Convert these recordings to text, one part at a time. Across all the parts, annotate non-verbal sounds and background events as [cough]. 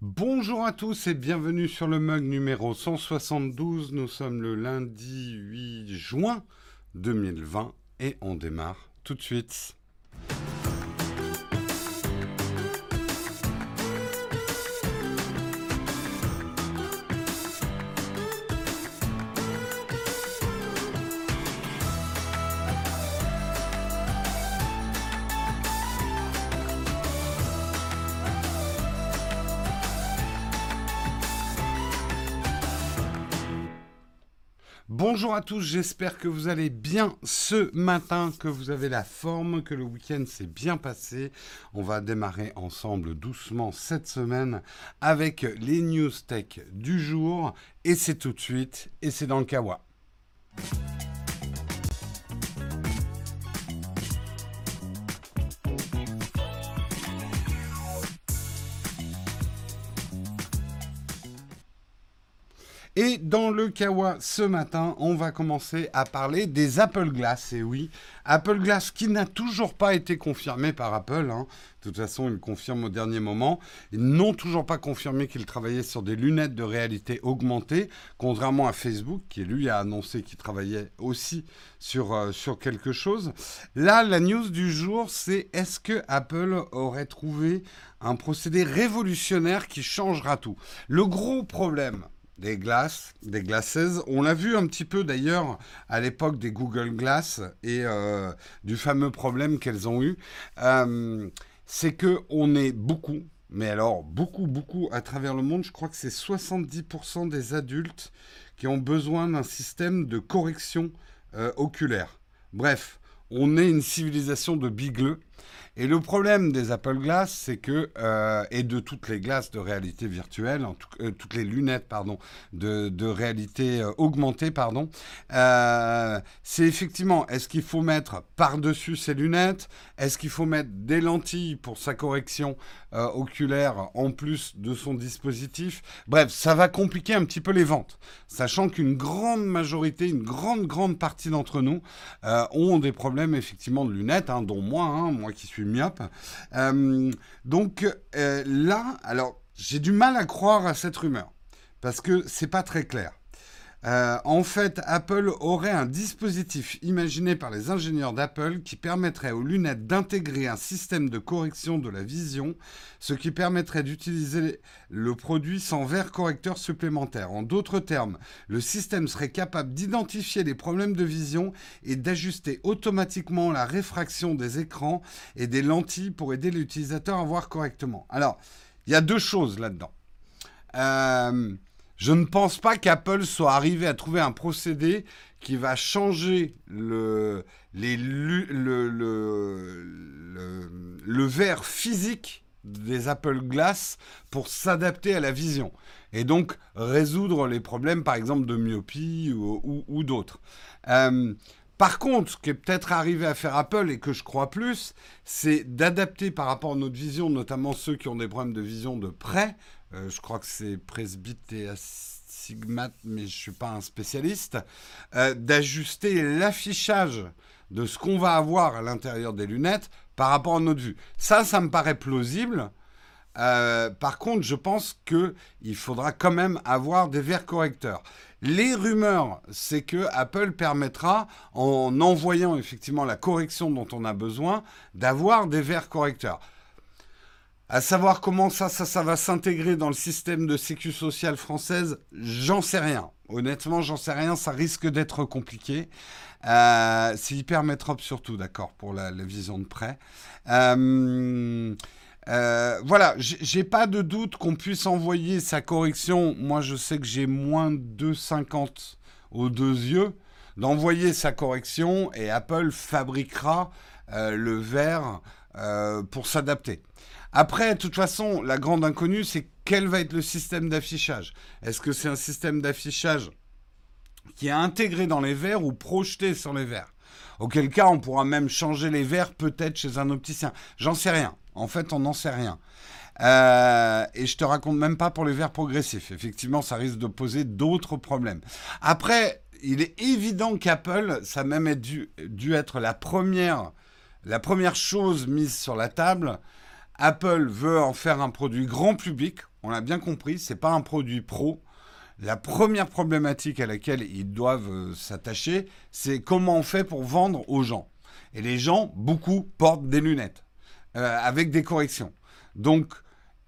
Bonjour à tous et bienvenue sur le mug numéro 172. Nous sommes le lundi 8 juin 2020 et on démarre tout de suite. Bonjour à tous, j'espère que vous allez bien ce matin, que vous avez la forme, que le week-end s'est bien passé. On va démarrer ensemble doucement cette semaine avec les news tech du jour et c'est tout de suite et c'est dans le Kawa. Et dans le Kawa ce matin, on va commencer à parler des Apple Glass. Et oui, Apple Glass qui n'a toujours pas été confirmé par Apple. Hein. De toute façon, ils confirment au dernier moment. Ils n'ont toujours pas confirmé qu'ils travaillaient sur des lunettes de réalité augmentée, contrairement à Facebook qui lui a annoncé qu'il travaillait aussi sur, euh, sur quelque chose. Là, la news du jour, c'est est-ce que Apple aurait trouvé un procédé révolutionnaire qui changera tout? Le gros problème des glaces, des glaceuses. On l'a vu un petit peu d'ailleurs à l'époque des Google Glass et euh, du fameux problème qu'elles ont eu. Euh, c'est que on est beaucoup, mais alors beaucoup, beaucoup à travers le monde. Je crois que c'est 70% des adultes qui ont besoin d'un système de correction euh, oculaire. Bref, on est une civilisation de bigleux. Et le problème des Apple Glass, c'est que, euh, et de toutes les glaces de réalité virtuelle, en tout, euh, toutes les lunettes, pardon, de, réalité euh, augmentée, pardon, c'est effectivement, est-ce qu'il faut mettre par-dessus ces lunettes? Est-ce qu'il faut mettre des lentilles pour sa correction oculaire en plus de son dispositif? Bref, ça va compliquer un petit peu les ventes, sachant qu'une grande majorité, une grande, grande partie d'entre nous ont des problèmes effectivement de lunettes, hein, dont moi, hein, moi qui suis myope. Euh, donc euh, là, alors j'ai du mal à croire à cette rumeur parce que c'est pas très clair. Euh, en fait, Apple aurait un dispositif imaginé par les ingénieurs d'Apple qui permettrait aux lunettes d'intégrer un système de correction de la vision, ce qui permettrait d'utiliser le produit sans verre correcteur supplémentaire. En d'autres termes, le système serait capable d'identifier les problèmes de vision et d'ajuster automatiquement la réfraction des écrans et des lentilles pour aider l'utilisateur à voir correctement. Alors, il y a deux choses là-dedans. Euh, je ne pense pas qu'Apple soit arrivé à trouver un procédé qui va changer le, verre physique des Apple Glass pour s'adapter à la vision et donc résoudre les problèmes par exemple de myopie ou, d'autres. Euh, par contre, ce qui est peut-être arrivé à faire Apple et que je crois plus, c'est d'adapter par rapport à notre vision, notamment ceux qui ont des problèmes de vision de près, euh, je crois que c'est presbyte et mais je ne suis pas un spécialiste, euh, d'ajuster l'affichage de ce qu'on va avoir à l'intérieur des lunettes par rapport à notre vue. Ça, ça me paraît plausible. Euh, par contre, je pense qu'il faudra quand même avoir des verres correcteurs. Les rumeurs, c'est que Apple permettra, en envoyant effectivement la correction dont on a besoin, d'avoir des verres correcteurs. À savoir comment ça, ça, ça va s'intégrer dans le système de sécu sociale française, j'en sais rien. Honnêtement, j'en sais rien. Ça risque d'être compliqué. Euh, c'est hyper métrope surtout, d'accord, pour la, vision de près. Euh, euh, voilà, j'ai pas de doute qu'on puisse envoyer sa correction. Moi, je sais que j'ai moins de 2,50 aux deux yeux. D'envoyer sa correction et Apple fabriquera le verre pour s'adapter. Après, de toute façon, la grande inconnue, c'est quel va être le système d'affichage. Est-ce que c'est un système d'affichage qui est intégré dans les verres ou projeté sur les verres? Auquel cas, on pourra même changer les verres peut-être chez un opticien. J'en sais rien. En fait, on n'en sait rien. Euh, et je te raconte même pas pour les verres progressifs. Effectivement, ça risque de poser d'autres problèmes. Après, il est évident qu'Apple, ça a même dû, dû être la première, la première chose mise sur la table Apple veut en faire un produit grand public, On l'a bien compris, c'est pas un produit pro. La première problématique à laquelle ils doivent euh, s'attacher, c'est comment on fait pour vendre aux gens. Et les gens, beaucoup, portent des lunettes euh, avec des corrections. Donc,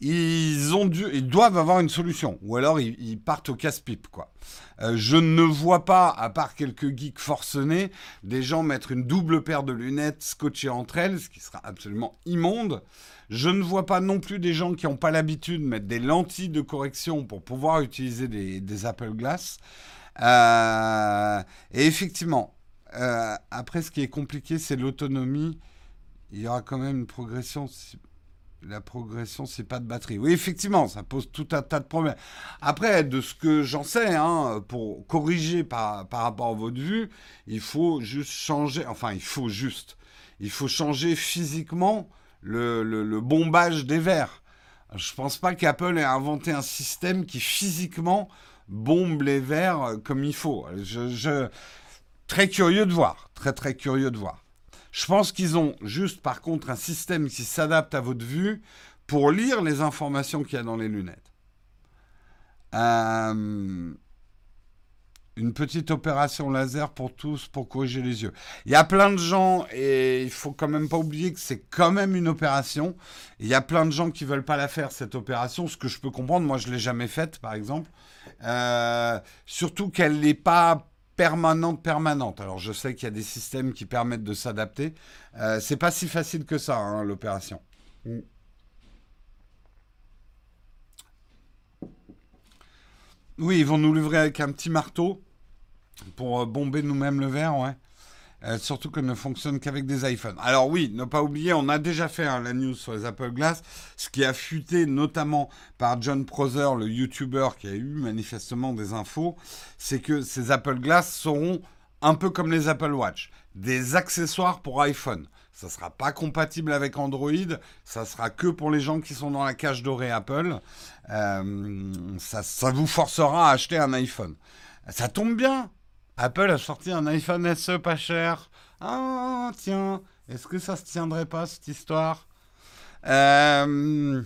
ils, ont dû, ils doivent avoir une solution. Ou alors, ils, partent au casse-pipe, quoi. Euh, je ne vois pas, à part quelques geeks forcenés, des gens mettre une double paire de lunettes scotchées entre elles, ce qui sera absolument immonde. Je ne vois pas non plus des gens qui n'ont pas l'habitude de mettre des lentilles de correction pour pouvoir utiliser des, Apple Glass. Euh, et effectivement, euh, après, ce qui est compliqué, c'est l'autonomie. Il y aura quand même une progression. La progression, c'est pas de batterie. Oui, effectivement, ça pose tout un tas de problèmes. Après, de ce que j'en sais, hein, pour corriger par, par rapport à votre vue, il faut juste changer. Enfin, il faut juste. Il faut changer physiquement le, le, bombage des verres. Je pense pas qu'Apple ait inventé un système qui physiquement bombe les verres comme il faut. Je, très curieux de voir. Très très curieux de voir. Je pense qu'ils ont juste par contre un système qui s'adapte à votre vue pour lire les informations qu'il y a dans les lunettes. Euh, une petite opération laser pour tous pour corriger les yeux. Il y a plein de gens et il faut quand même pas oublier que c'est quand même une opération. Il y a plein de gens qui veulent pas la faire cette opération, ce que je peux comprendre. Moi, je l'ai jamais faite, par exemple. Euh, surtout qu'elle n'est pas permanente, permanente. Alors je sais qu'il y a des systèmes qui permettent de s'adapter. Euh, c'est pas si facile que ça, hein, l'opération. Mm. Oui, ils vont nous livrer avec un petit marteau pour euh, bomber nous-mêmes le verre, ouais. Euh, surtout qu'elle ne fonctionne qu'avec des iPhones. Alors oui, ne pas oublier, on a déjà fait hein, la news sur les Apple Glass, ce qui a fuité notamment par John Prosser, le YouTuber qui a eu manifestement des infos, c'est que ces Apple Glass seront un peu comme les Apple Watch, des accessoires pour iPhone. Ça ne sera pas compatible avec Android, ça sera que pour les gens qui sont dans la cage dorée Apple. Euh, ça, ça vous forcera à acheter un iPhone. Ça tombe bien, Apple a sorti un iPhone SE pas cher. Ah, tiens, est-ce que ça se tiendrait pas, cette histoire? Euh...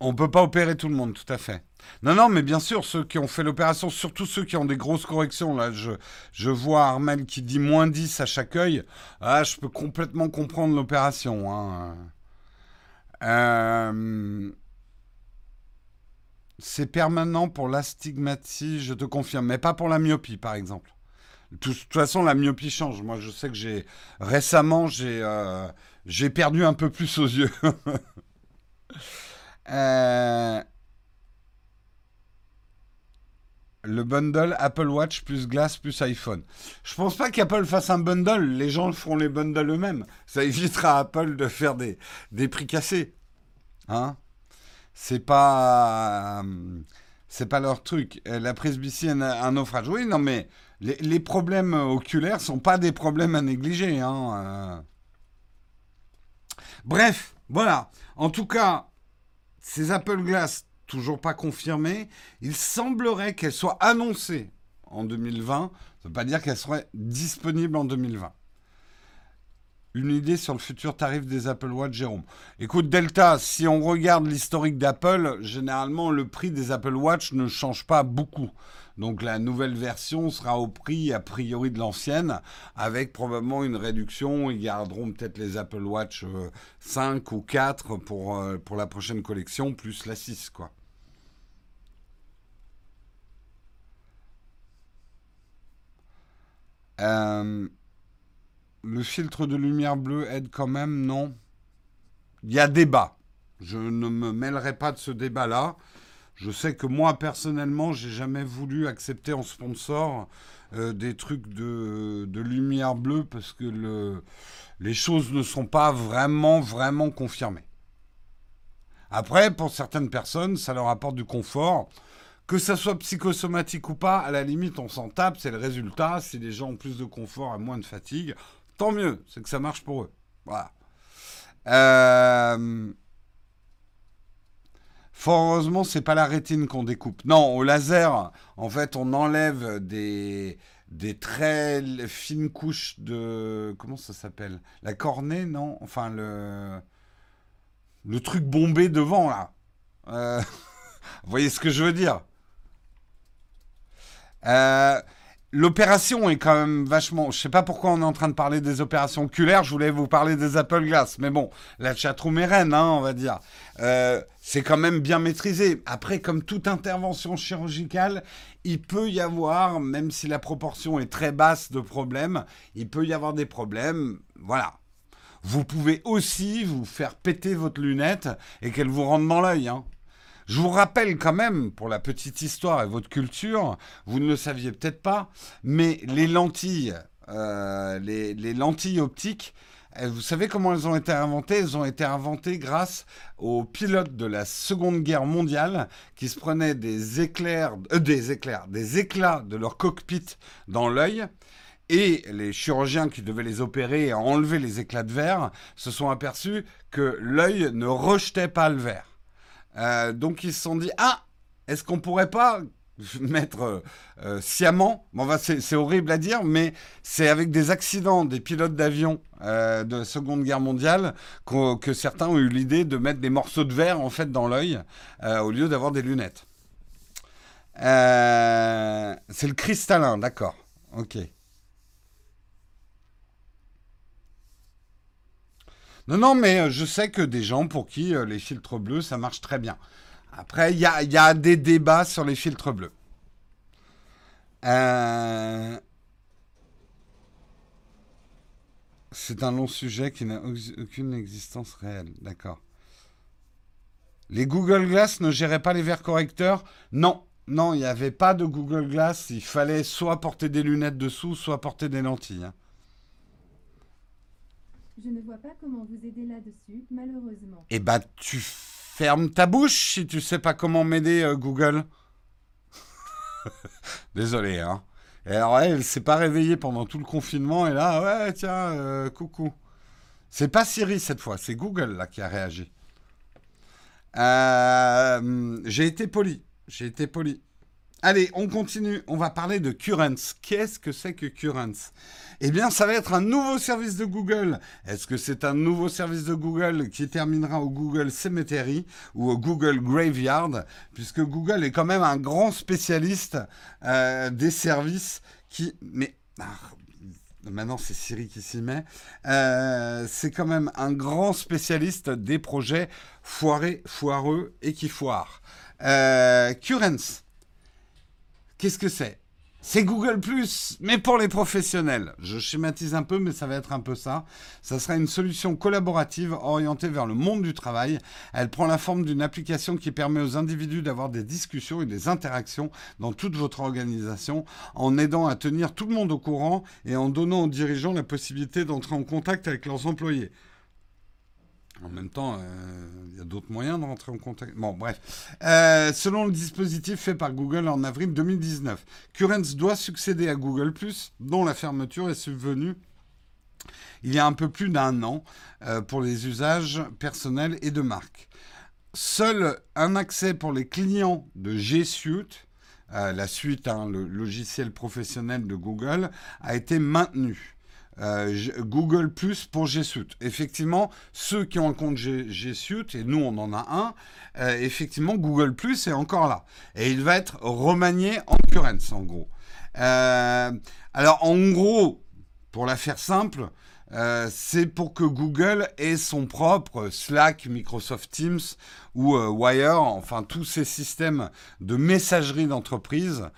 On peut pas opérer tout le monde, tout à fait. Non, non, mais bien sûr, ceux qui ont fait l'opération, surtout ceux qui ont des grosses corrections, là, je, vois Armel qui dit moins 10 à chaque œil. Ah, je peux complètement comprendre l'opération. Hein. Euh... C'est permanent pour l'astigmatie, je te confirme, mais pas pour la myopie, par exemple. De toute façon, la myopie change. Moi, je sais que j'ai récemment, j'ai euh, perdu un peu plus aux yeux. [laughs] Euh, le bundle Apple Watch plus Glass plus iPhone. Je pense pas qu'Apple fasse un bundle. Les gens feront les bundles eux-mêmes. Ça évitera à Apple de faire des, des prix cassés. Hein? C'est pas c'est pas leur truc. Euh, la presbytienne, un naufrage. Oui, non, mais les, problèmes oculaires sont pas des problèmes à négliger. Hein. Euh. Bref, voilà. En tout cas, ces Apple Glass, toujours pas confirmées, il semblerait qu'elles soient annoncées en 2020. Ça veut pas dire qu'elles seraient disponibles en 2020 une idée sur le futur tarif des Apple Watch, Jérôme Écoute, Delta, si on regarde l'historique d'Apple, généralement, le prix des Apple Watch ne change pas beaucoup. Donc la nouvelle version sera au prix a priori de l'ancienne, avec probablement une réduction. Ils garderont peut-être les Apple Watch 5 euh, ou 4 pour, euh, pour la prochaine collection, plus la 6, quoi. Euh, le filtre de lumière bleue aide quand même, non Il y a débat. Je ne me mêlerai pas de ce débat-là. Je sais que moi, personnellement, j'ai jamais voulu accepter en sponsor euh, des trucs de, lumière bleue parce que le, les choses ne sont pas vraiment, vraiment confirmées. Après, pour certaines personnes, ça leur apporte du confort. Que ça soit psychosomatique ou pas, à la limite, on s'en tape, c'est le résultat. Si les gens ont plus de confort et moins de fatigue, tant mieux, c'est que ça marche pour eux. Voilà. Euh... Fort heureusement, c'est pas la rétine qu'on découpe. Non, au laser, en fait, on enlève des, très fines couches de comment ça s'appelle? La cornée, non? Enfin le le truc bombé devant là. Euh, [laughs] vous voyez ce que je veux dire? Euh, L'opération est quand même vachement. Je sais pas pourquoi on est en train de parler des opérations oculaires. Je voulais vous parler des Apple Glass, mais bon, la chatroom est reine, hein, on va dire. Euh, c'est quand même bien maîtrisé. Après, comme toute intervention chirurgicale, il peut y avoir, même si la proportion est très basse de problèmes, il peut y avoir des problèmes. Voilà. Vous pouvez aussi vous faire péter votre lunette et qu'elle vous rentre dans l'œil. Hein. Je vous rappelle quand même, pour la petite histoire et votre culture, vous ne le saviez peut-être pas, mais les lentilles, euh, les, lentilles optiques, vous savez comment elles ont été inventées? Elles ont été inventées grâce aux pilotes de la Seconde Guerre mondiale qui se prenaient des éclairs, euh, des éclairs, des éclats de leur cockpit dans l'œil. Et les chirurgiens qui devaient les opérer et enlever les éclats de verre se sont aperçus que l'œil ne rejetait pas le verre. Euh, donc ils se sont dit ah est-ce qu'on pourrait pas [laughs] mettre euh, euh, sciemment bon, c'est horrible à dire mais c'est avec des accidents des pilotes d'avion de la Seconde Guerre mondiale que certains ont eu l'idée de mettre des morceaux de verre en fait dans l'œil au lieu d'avoir des lunettes. c'est le cristallin, d'accord. Ok. Non, non, mais euh, je sais que des gens pour qui euh, les filtres bleus, ça marche très bien. Après, il y a, des débats sur les filtres bleus. Euh, c'est un long sujet qui n'a aucune existence réelle. D'accord. Les Google Glass ne géraient pas les verres correcteurs? Non, non, il n'y avait pas de Google Glass. Il fallait soit porter des lunettes dessous, soit porter des lentilles. Hein. Je ne vois pas comment vous aider là-dessus, malheureusement. Eh bah, tu fermes ta bouche si tu sais pas comment m'aider, euh, Google. [laughs] Désolé, hein. Et alors, elle, s'est pas réveillée pendant tout le confinement, et là, ouais, tiens, euh, coucou. C'est pas Siri cette fois, c'est Google là qui a réagi. Euh, j'ai été poli. J'ai été poli. Allez, on continue. On va parler de Currents. Qu'est-ce que c'est que Currents? Eh bien, ça va être un nouveau service de Google. Est-ce que c'est un nouveau service de Google qui terminera au Google Cemetery ou au Google Graveyard? Puisque Google est quand même un grand spécialiste euh, des services qui... Mais... Ah, maintenant, c'est Siri qui s'y met. Euh, c'est quand même un grand spécialiste des projets foirés, foireux et qui foirent. Euh, Currents, qu'est-ce que c'est? C'est Google ⁇ mais pour les professionnels. Je schématise un peu, mais ça va être un peu ça. Ça sera une solution collaborative orientée vers le monde du travail. Elle prend la forme d'une application qui permet aux individus d'avoir des discussions et des interactions dans toute votre organisation, en aidant à tenir tout le monde au courant et en donnant aux dirigeants la possibilité d'entrer en contact avec leurs employés. En même temps, euh, il y a d'autres moyens de rentrer en contact. Bon, bref. Euh, selon le dispositif fait par Google en avril 2019, Currents doit succéder à Google ⁇ dont la fermeture est subvenue il y a un peu plus d'un an euh, pour les usages personnels et de marque. Seul un accès pour les clients de G Suite, la suite, hein, le logiciel professionnel de Google, a été maintenu. Euh, Google Plus pour G Suite. Effectivement, ceux qui ont un compte G, Suite, et nous on en a un, euh, effectivement Google Plus est encore là. Et il va être remanié en Currents en gros. Euh, alors en gros, pour la faire simple, c'est pour que Google ait son propre Slack, Microsoft Teams ou Wire, enfin tous ces systèmes de messagerie d'entreprise.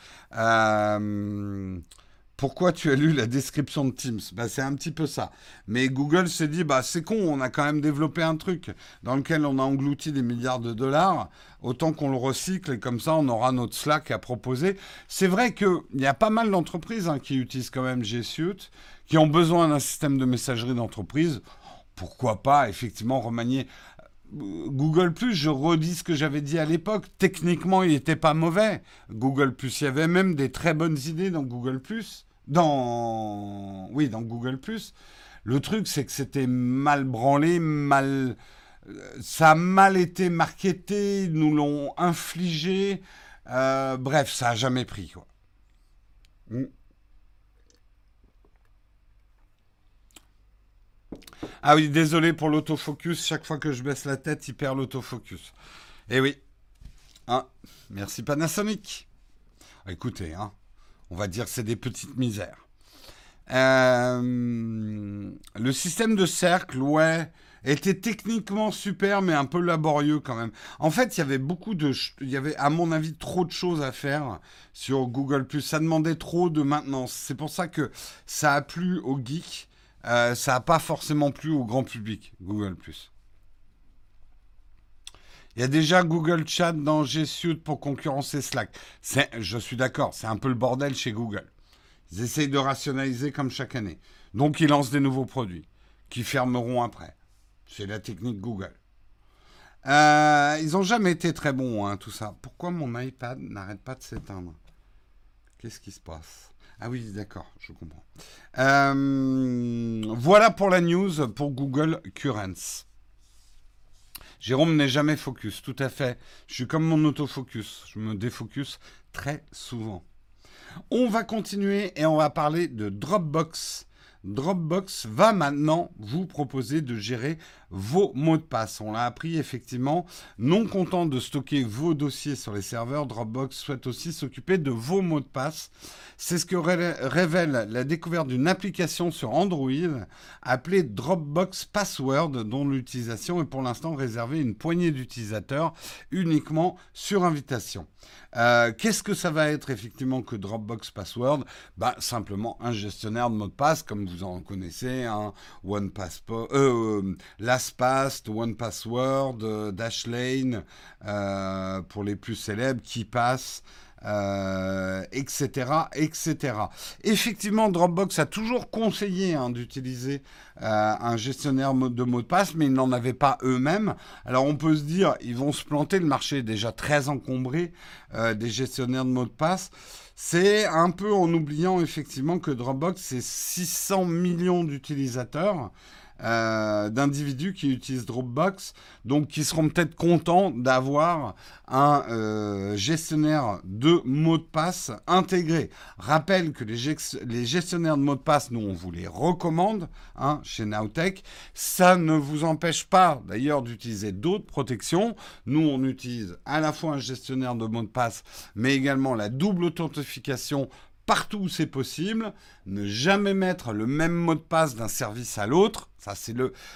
Pourquoi tu as lu la description de Teams? Bah, C'est un petit peu ça. Mais Google s'est dit, bah, c'est con, on a quand même développé un truc dans lequel on a englouti des milliards de dollars, autant qu'on le recycle et comme ça on aura notre Slack à proposer. C'est vrai qu'il y a pas mal d'entreprises hein, qui utilisent quand même G Suite, qui ont besoin d'un système de messagerie d'entreprise. Pourquoi pas effectivement remanier Google Plus, je redis ce que j'avais dit à l'époque. Techniquement, il n'était pas mauvais. Google Plus, il y avait même des très bonnes idées dans Google Plus dans, oui, dans Google ⁇ Le truc, c'est que c'était mal branlé, mal... Euh, ça a mal été marketé, nous l'ont infligé. Euh, bref, ça n'a jamais pris. Quoi. Mm. Ah oui, désolé pour l'autofocus. Chaque fois que je baisse la tête, il perd l'autofocus. Eh oui. Ah, merci Panasonic. Écoutez, hein, on va dire c'est des petites misères. Euh, le système de cercle, ouais, était techniquement super, mais un peu laborieux quand même. En fait, il y avait beaucoup de, il y avait à mon avis trop de choses à faire sur Google Ça demandait trop de maintenance. C'est pour ça que ça a plu aux geeks, euh, ça n'a pas forcément plu au grand public. Google Il y a déjà Google Chat dans G Suite pour concurrencer Slack. Je suis d'accord, c'est un peu le bordel chez Google. Ils essayent de rationaliser comme chaque année. Donc ils lancent des nouveaux produits qui fermeront après. C'est la technique Google. Euh, ils n'ont jamais été très bons, hein, tout ça. Pourquoi mon iPad n'arrête pas de s'éteindre? Qu'est-ce qui se passe? Ah oui, d'accord, je comprends. Euh, voilà pour la news pour Google Currents. Jérôme n'est jamais focus, tout à fait. Je suis comme mon autofocus. Je me défocus très souvent. On va continuer et on va parler de Dropbox. Dropbox va maintenant vous proposer de gérer vos mots de passe. On l'a appris effectivement. Non content de stocker vos dossiers sur les serveurs, Dropbox souhaite aussi s'occuper de vos mots de passe. C'est ce que révèle la découverte d'une application sur Android appelée Dropbox Password, dont l'utilisation est pour l'instant réservée à une poignée d'utilisateurs uniquement sur invitation. Euh, qu'est-ce que ça va être effectivement que Dropbox Password? Bah, Simplement un gestionnaire de mots de passe, comme vous en connaissez, un One Passport, euh, LastPass, One Password, euh, Dashlane, pour les plus célèbres, qui etc., euh, etc. Effectivement, Dropbox a toujours conseillé hein, d'utiliser euh, un gestionnaire de mots de passe, mais ils n'en avaient pas eux-mêmes. Alors on peut se dire, ils vont se planter, le marché est déjà très encombré euh, des gestionnaires de mots de passe. C'est un peu en oubliant effectivement que Dropbox, c'est 600 millions d'utilisateurs. Euh, d'individus qui utilisent Dropbox, donc qui seront peut-être contents d'avoir un euh, gestionnaire de mots de passe intégré. Rappelle que les, gestionnaires de mots de passe, nous on vous les recommande hein, chez Nowtech. Ça ne vous empêche pas d'ailleurs d'utiliser d'autres protections. Nous on utilise à la fois un gestionnaire de mots de passe, mais également la double authentification partout où c'est possible, ne jamais mettre le même mot de passe d'un service à l'autre.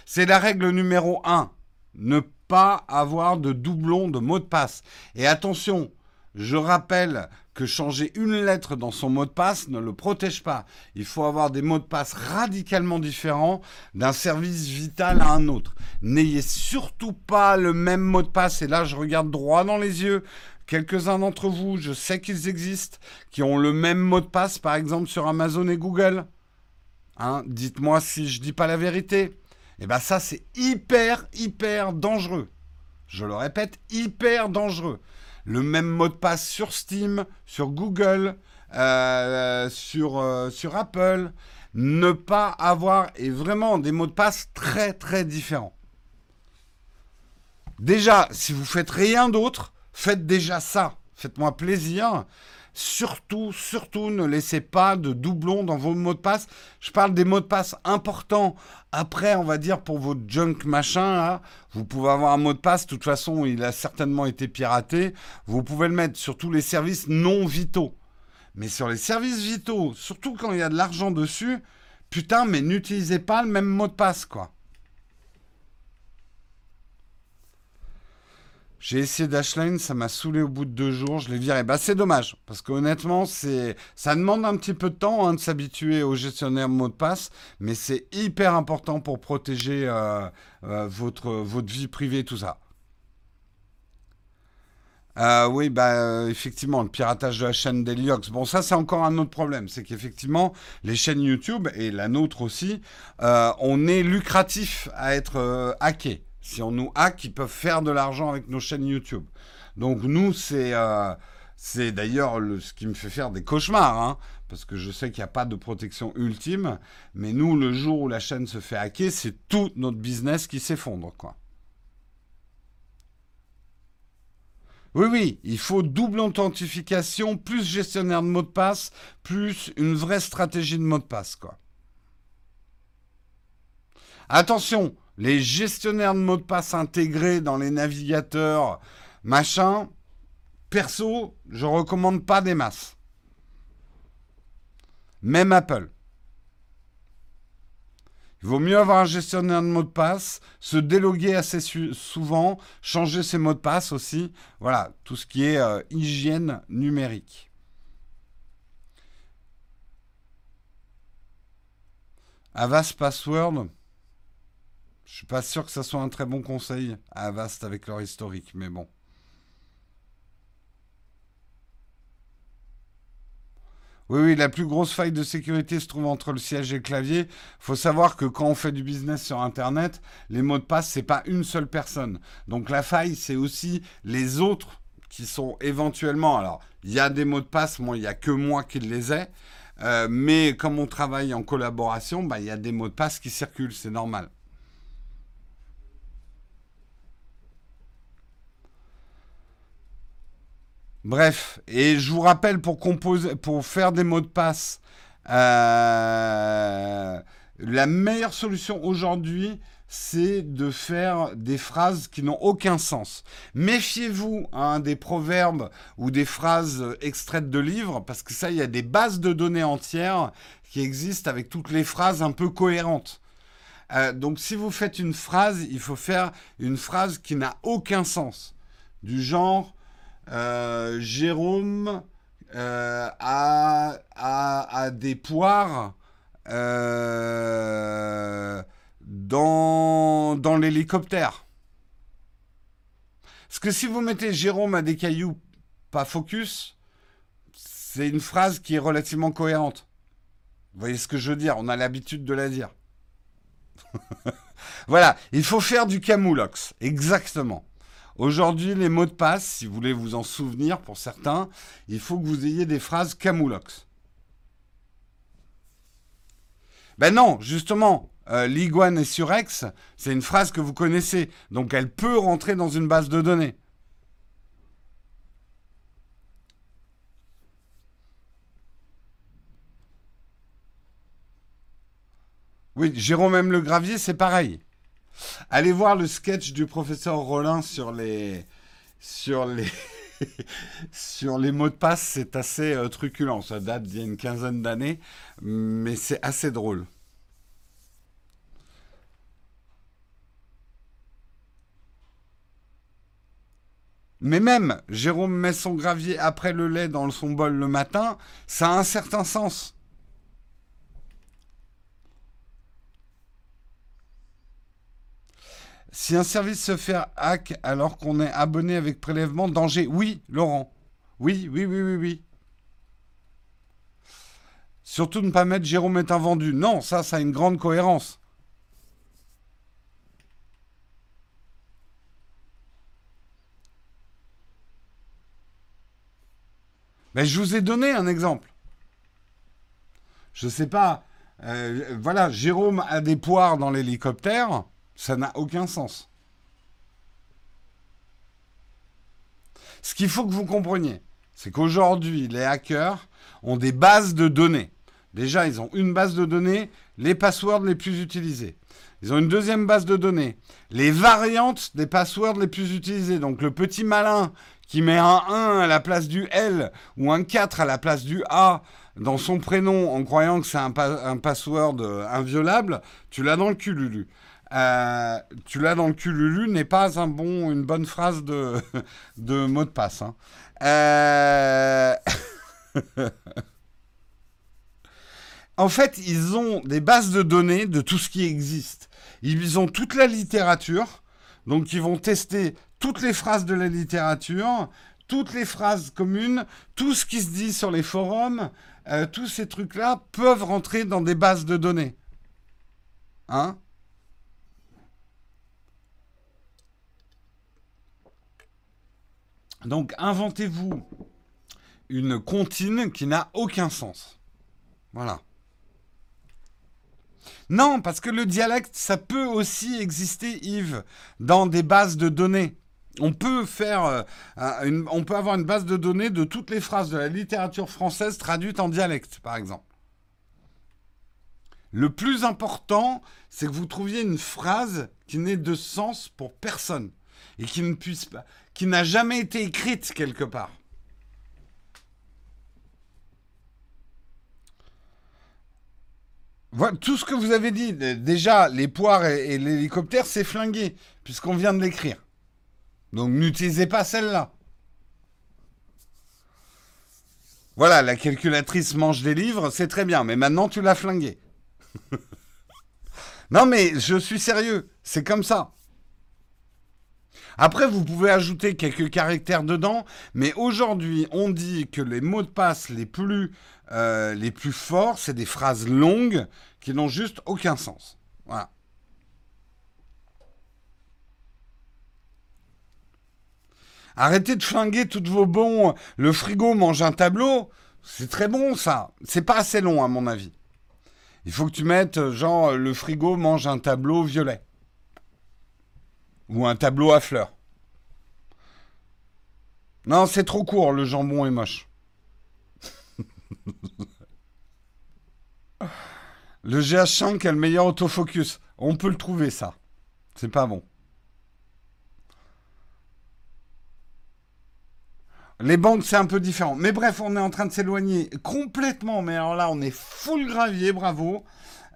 C'est la règle numéro 1. Ne pas avoir de doublon de mot de passe. Et attention, je rappelle que changer une lettre dans son mot de passe ne le protège pas. Il faut avoir des mots de passe radicalement différents d'un service vital à un autre. N'ayez surtout pas le même mot de passe. Et là, je regarde droit dans les yeux quelques-uns d'entre vous, je sais qu'ils existent, qui ont le même mot de passe, par exemple, sur Amazon et Google. Hein, dites-moi si je dis pas la vérité. Eh bien ça, c'est hyper, hyper dangereux. Je le répète, hyper dangereux. Le même mot de passe sur Steam, sur Google, euh, sur, euh, sur Apple. Ne pas avoir, et vraiment des mots de passe très, très différents. Déjà, si vous faites rien d'autre, Faites déjà ça. Faites-moi plaisir. Surtout, surtout, ne laissez pas de doublons dans vos mots de passe. Je parle des mots de passe importants. Après, on va dire pour votre junk machin, vous pouvez avoir un mot de passe. De toute façon, il a certainement été piraté. Vous pouvez le mettre sur tous les services non vitaux. Mais sur les services vitaux, surtout quand il y a de l'argent dessus, putain, mais n'utilisez pas le même mot de passe, quoi. J'ai essayé Dashlane, ça m'a saoulé au bout de deux jours, je l'ai viré. Bah, c'est dommage, parce qu'honnêtement, c'est, ça demande un petit peu de temps hein, de s'habituer au gestionnaire mot de passe, mais c'est hyper important pour protéger euh, euh, votre, votre vie privée, tout ça. Euh, oui, bah, effectivement, le piratage de la chaîne d'Heliox. Bon, ça, c'est encore un autre problème. C'est qu'effectivement, les chaînes YouTube, et la nôtre aussi, on est lucratif à être hacké. Si on nous hack, ils peuvent faire de l'argent avec nos chaînes YouTube. Donc nous, c'est euh, d'ailleurs ce qui me fait faire des cauchemars, hein, parce que je sais qu'il n'y a pas de protection ultime. Mais nous, le jour où la chaîne se fait hacker, c'est tout notre business qui s'effondre. Oui, oui, il faut double authentification, plus gestionnaire de mots de passe, plus une vraie stratégie de mot de passe. Attention, les gestionnaires de mots de passe intégrés dans les navigateurs, machin, perso, je recommande pas des masses. Même Apple. Il vaut mieux avoir un gestionnaire de mots de passe, se déloguer assez souvent, changer ses mots de passe aussi. Voilà, tout ce qui est euh, hygiène numérique. Avast Password, je suis pas sûr que ce soit un très bon conseil à Avast avec leur historique, mais bon. Oui, oui, la plus grosse faille de sécurité se trouve entre le siège et le clavier. Il faut savoir que quand on fait du business sur Internet, les mots de passe, c'est pas une seule personne. Donc la faille, c'est aussi les autres qui sont éventuellement. Alors, il y a des mots de passe, moi, il n'y a que moi qui les ai. Euh, mais comme on travaille en collaboration, bah, il y a des mots de passe qui circulent, c'est normal. Bref, et je vous rappelle pour composer, pour faire des mots de passe, euh, la meilleure solution aujourd'hui, c'est de faire des phrases qui n'ont aucun sens. Méfiez-vous hein, des proverbes ou des phrases extraites de livres, parce que ça, il y a des bases de données entières qui existent avec toutes les phrases un peu cohérentes. Euh, donc si vous faites une phrase, il faut faire une phrase qui n'a aucun sens. Du genre, euh, Jérôme euh, a, des poires euh, dans, dans l'hélicoptère. Parce que si vous mettez Jérôme a des cailloux, pas focus, c'est une phrase qui est relativement cohérente. Vous voyez ce que je veux dire? On a l'habitude de la dire. [laughs] voilà, il faut faire du camoulox, exactement. Aujourd'hui, les mots de passe, si vous voulez vous en souvenir pour certains, il faut que vous ayez des phrases camoulox. Ben non, justement, euh, l'iguane est sur X, c'est une phrase que vous connaissez, donc elle peut rentrer dans une base de données. Oui, Jérôme M. Le Gravier, c'est pareil. Allez voir le sketch du professeur Rollin sur les sur les [laughs] sur les mots de passe, c'est assez euh, truculent. Ça date d'il y a une quinzaine d'années, mais c'est assez drôle. Mais même, Jérôme met son gravier après le lait dans son bol le matin, ça a un certain sens. Si un service se fait hack alors qu'on est abonné avec prélèvement, danger Oui, Laurent. Oui, oui, oui, oui, oui. Surtout ne pas mettre Jérôme est un vendu. Non, ça, ça a une grande cohérence. Mais je vous ai donné un exemple. Je ne sais pas. Euh, voilà, Jérôme a des poires dans l'hélicoptère. Ça n'a aucun sens. Ce qu'il faut que vous compreniez, c'est qu'aujourd'hui, les hackers ont des bases de données. Déjà, ils ont une base de données, les passwords les plus utilisés. Ils ont une deuxième base de données, les variantes des passwords les plus utilisés. Donc le petit malin qui met un 1 à la place du L ou un 4 à la place du A dans son prénom en croyant que c'est un, password euh, inviolable, tu l'as dans le cul, Lulu. Euh, tu l'as dans le cululu n'est pas un bon, une bonne phrase de, [laughs] de mot de passe. Hein. Euh, [laughs] en fait, ils ont des bases de données de tout ce qui existe. Ils ont toute la littérature, donc ils vont tester toutes les phrases de la littérature, toutes les phrases communes, tout ce qui se dit sur les forums, euh, tous ces trucs-là peuvent rentrer dans des bases de données. Hein? Donc inventez-vous une comptine qui n'a aucun sens. Voilà. Non, parce que le dialecte, ça peut aussi exister, Yves, dans des bases de données. On peut faire, euh, on peut avoir une base de données de toutes les phrases de la littérature française traduites en dialecte, par exemple. Le plus important, c'est que vous trouviez une phrase qui n'ait de sens pour personne et qui ne puisse pas, qui n'a jamais été écrite quelque part. Voilà, tout ce que vous avez dit, déjà, les poires et, et l'hélicoptère, c'est flingué, puisqu'on vient de l'écrire. Donc n'utilisez pas celle-là. Voilà, la calculatrice mange des livres, c'est très bien, mais maintenant tu l'as flingué. [laughs] non mais je suis sérieux, c'est comme ça. Après, vous pouvez ajouter quelques caractères dedans, mais aujourd'hui, on dit que les mots de passe les plus, euh, les plus forts, c'est des phrases longues qui n'ont juste aucun sens. Voilà. Arrêtez de flinguer toutes vos bons. Le frigo mange un tableau. C'est très bon, ça. C'est pas assez long, à mon avis. Il faut que tu mettes, genre, le frigo mange un tableau violet. Ou un tableau à fleurs. Non, c'est trop court, le jambon est moche. [laughs] le GH5 a le meilleur autofocus. On peut le trouver, ça. C'est pas bon. Les banques, c'est un peu différent. Mais bref, on est en train de s'éloigner complètement. Mais alors là, on est full gravier, bravo.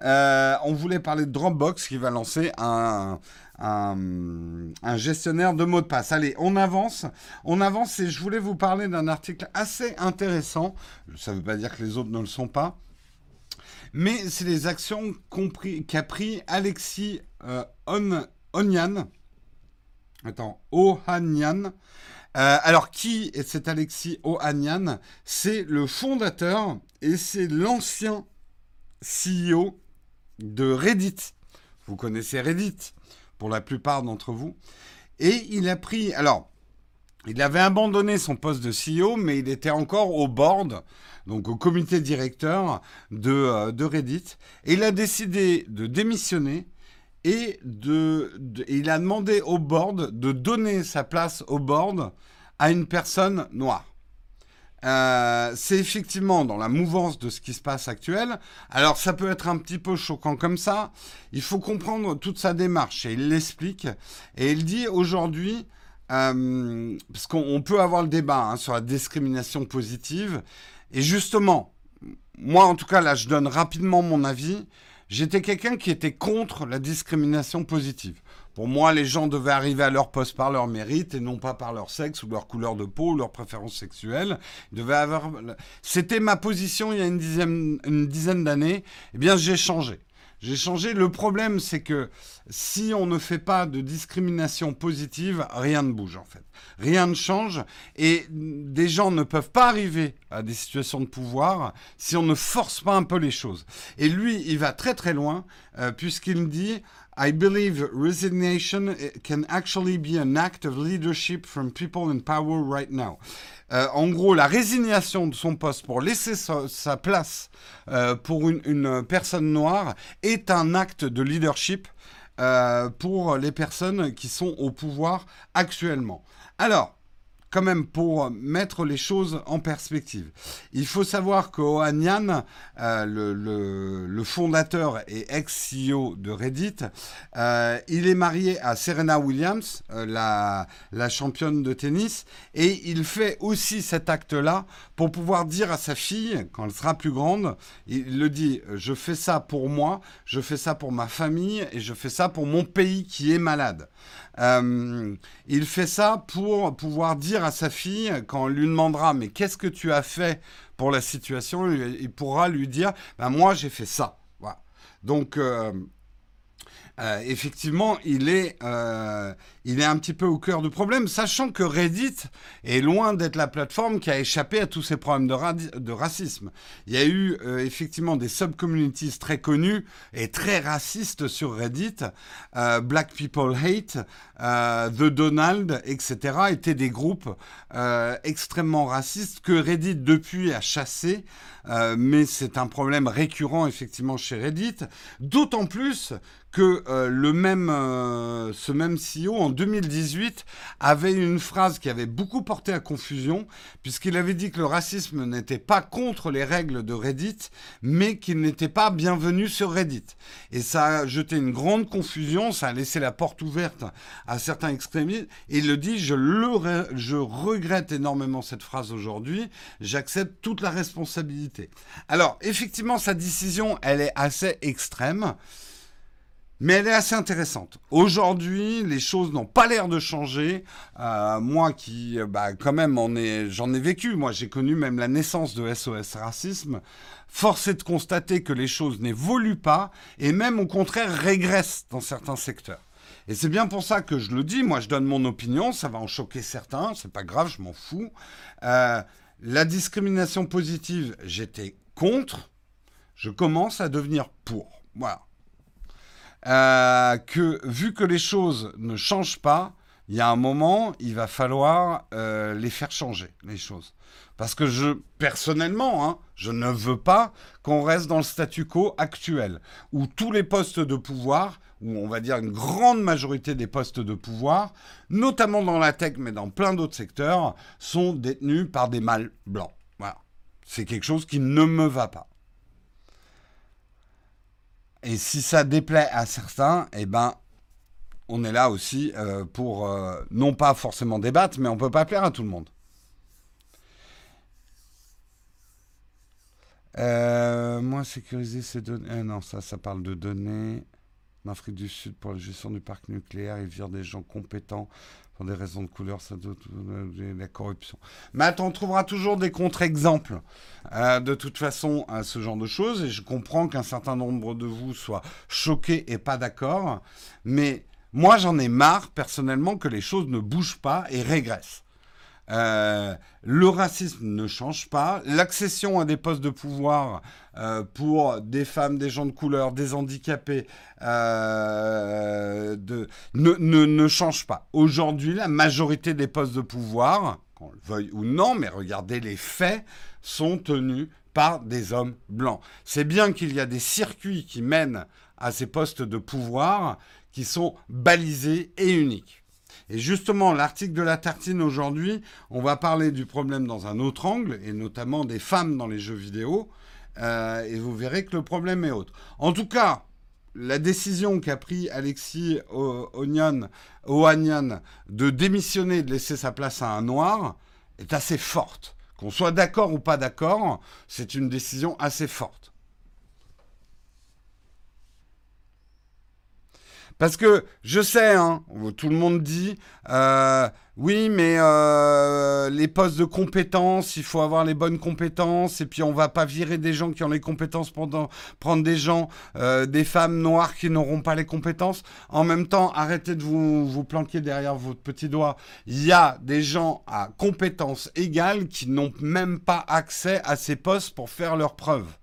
Euh, on voulait parler de Dropbox qui va lancer un, un, gestionnaire de mots de passe. Allez, on avance. On avance et je voulais vous parler d'un article assez intéressant. Ça ne veut pas dire que les autres ne le sont pas. Mais c'est les actions qu'a pris Alexis euh, Onyan. Attends, Ohanian. Euh, alors, qui est cet Alexis Ohanian C'est le fondateur et c'est l'ancien CEO de Reddit. Vous connaissez Reddit? Pour la plupart d'entre vous. Et il a pris, alors, il avait abandonné son poste de CEO, mais il était encore au board, donc au comité directeur de, euh, Reddit. Et il a décidé de démissionner et de, il a demandé au board de donner sa place au board à une personne noire. Euh, c'est effectivement dans la mouvance de ce qui se passe actuel. Alors ça peut être un petit peu choquant comme ça. Il faut comprendre toute sa démarche et il l'explique. Et il dit aujourd'hui, euh, parce qu'on peut avoir le débat hein, sur la discrimination positive. Et justement, moi en tout cas là, je donne rapidement mon avis. J'étais quelqu'un qui était contre la discrimination positive. Pour moi, les gens devaient arriver à leur poste par leur mérite et non pas par leur sexe ou leur couleur de peau ou leur préférence sexuelle. avoir. C'était ma position il y a une dizaine, d'années. Eh bien, j'ai changé. J'ai changé. Le problème, c'est que si on ne fait pas de discrimination positive, rien ne bouge en fait. Rien ne change et des gens ne peuvent pas arriver à des situations de pouvoir si on ne force pas un peu les choses. Et lui, il va très très loin euh, puisqu'il dit I believe resignation can actually be an act of leadership from people in power right now. Euh, en gros, la résignation de son poste pour laisser sa, place euh, pour une, une, personne noire est un acte de leadership euh, pour les personnes qui sont au pouvoir actuellement. Alors, quand même pour mettre les choses en perspective. Il faut savoir que Ohan euh, le, fondateur et ex-CEO de Reddit, euh, il est marié à Serena Williams, euh, la, la championne de tennis, et il fait aussi cet acte-là pour pouvoir dire à sa fille, quand elle sera plus grande, il le dit, je fais ça pour moi, je fais ça pour ma famille, et je fais ça pour mon pays qui est malade. Euh, il fait ça pour pouvoir dire à sa fille, quand on lui demandera, mais qu'est-ce que tu as fait pour la situation, il pourra lui dire, ben moi j'ai fait ça. Voilà. Donc, euh, euh, effectivement, il est, euh, il est un petit peu au cœur du problème, sachant que Reddit est loin d'être la plateforme qui a échappé à tous ces problèmes de, racisme. Il y a eu euh, effectivement des subcommunities très connues et très racistes sur Reddit. Black People Hate, The Donald, etc. étaient des groupes extrêmement racistes que Reddit depuis a chassé. mais c'est un problème récurrent effectivement chez Reddit, d'autant plus que euh, le même, euh, ce même CEO en 2018 avait une phrase qui avait beaucoup porté à confusion, puisqu'il avait dit que le racisme n'était pas contre les règles de Reddit, mais qu'il n'était pas bienvenu sur Reddit. Et ça a jeté une grande confusion, ça a laissé la porte ouverte à certains extrémistes. Et il le dit, je, le je regrette énormément cette phrase aujourd'hui, j'accepte toute la responsabilité. Alors, effectivement, sa décision, elle est assez extrême. Mais elle est assez intéressante. Aujourd'hui, les choses n'ont pas l'air de changer. Euh, moi qui, bah, quand même, j'en ai vécu. Moi, j'ai connu même la naissance de SOS Racisme. Force est de constater que les choses n'évoluent pas et même au contraire régressent dans certains secteurs. Et c'est bien pour ça que je le dis. Moi, je donne mon opinion. Ça va en choquer certains. C'est pas grave, je m'en fous. Euh, la discrimination positive, j'étais contre. Je commence à devenir pour. Voilà. Euh, que vu que les choses ne changent pas, il y a un moment, il va falloir euh, les faire changer, les choses. Parce que je, personnellement, hein, je ne veux pas qu'on reste dans le statu quo actuel, où tous les postes de pouvoir, ou on va dire une grande majorité des postes de pouvoir, notamment dans la tech, mais dans plein d'autres secteurs, sont détenus par des mâles blancs. Voilà. C'est quelque chose qui ne me va pas. Et si ça déplaît à certains, eh ben, on est là aussi euh, pour euh, non pas forcément débattre, mais on ne peut pas plaire à tout le monde. Euh, moi, sécuriser ces données. non, ça, ça parle de données. En Afrique du Sud, pour la gestion du parc nucléaire, ils virent des gens compétents pour des raisons de couleur, ça doit la corruption. Attends, on trouvera toujours des contre-exemples euh, de toute façon à ce genre de choses. Et je comprends qu'un certain nombre de vous soient choqués et pas d'accord. Mais moi, j'en ai marre personnellement que les choses ne bougent pas et régressent. Euh, le racisme ne change pas. L'accession à des postes de pouvoir euh, pour des femmes, des gens de couleur, des handicapés euh, ne, ne, change pas. Aujourd'hui, la majorité des postes de pouvoir, qu'on le veuille ou non, mais regardez les faits, sont tenus par des hommes blancs. C'est bien qu'il y a des circuits qui mènent à ces postes de pouvoir qui sont balisés et uniques. Et justement, l'article de la tartine aujourd'hui, on va parler du problème dans un autre angle, et notamment des femmes dans les jeux vidéo. Euh, et vous verrez que le problème est autre. En tout cas, la décision qu'a pris Alexis Ohanian de démissionner, de laisser sa place à un noir, est assez forte. Qu'on soit d'accord ou pas d'accord, c'est une décision assez forte. Parce que je sais, hein, tout le monde dit, euh, oui, mais euh, les postes de compétences, il faut avoir les bonnes compétences, et puis on va pas virer des gens qui ont les compétences pour prendre des gens, euh, des femmes noires qui n'auront pas les compétences. En même temps, arrêtez de vous, vous planquer derrière votre petit doigt. Il y a des gens à compétences égales qui n'ont même pas accès à ces postes pour faire leurs preuves.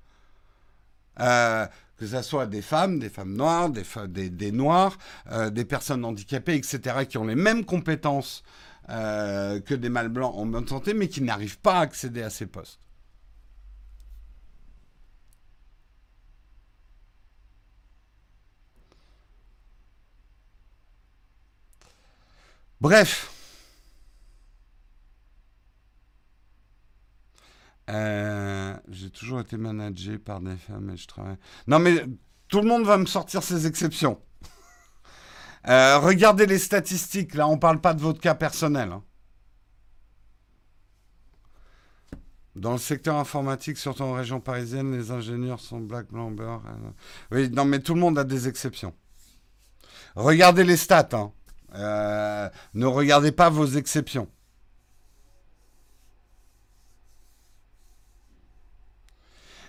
Euh, que ce soit des femmes, des femmes noires, des, des, noirs, euh, des personnes handicapées, etc., qui ont les mêmes compétences euh, que des mâles blancs en bonne santé, mais qui n'arrivent pas à accéder à ces postes. Bref, Euh, j'ai toujours été managé par des femmes et je travaille. Non, mais tout le monde va me sortir ses exceptions. [laughs] Euh, regardez les statistiques. Là, on ne parle pas de votre cas personnel. Hein. Dans le secteur informatique, surtout en région parisienne, les ingénieurs sont black, blanc, beurre. Euh, oui, non, mais tout le monde a des exceptions. Regardez les stats. Hein. ne regardez pas vos exceptions.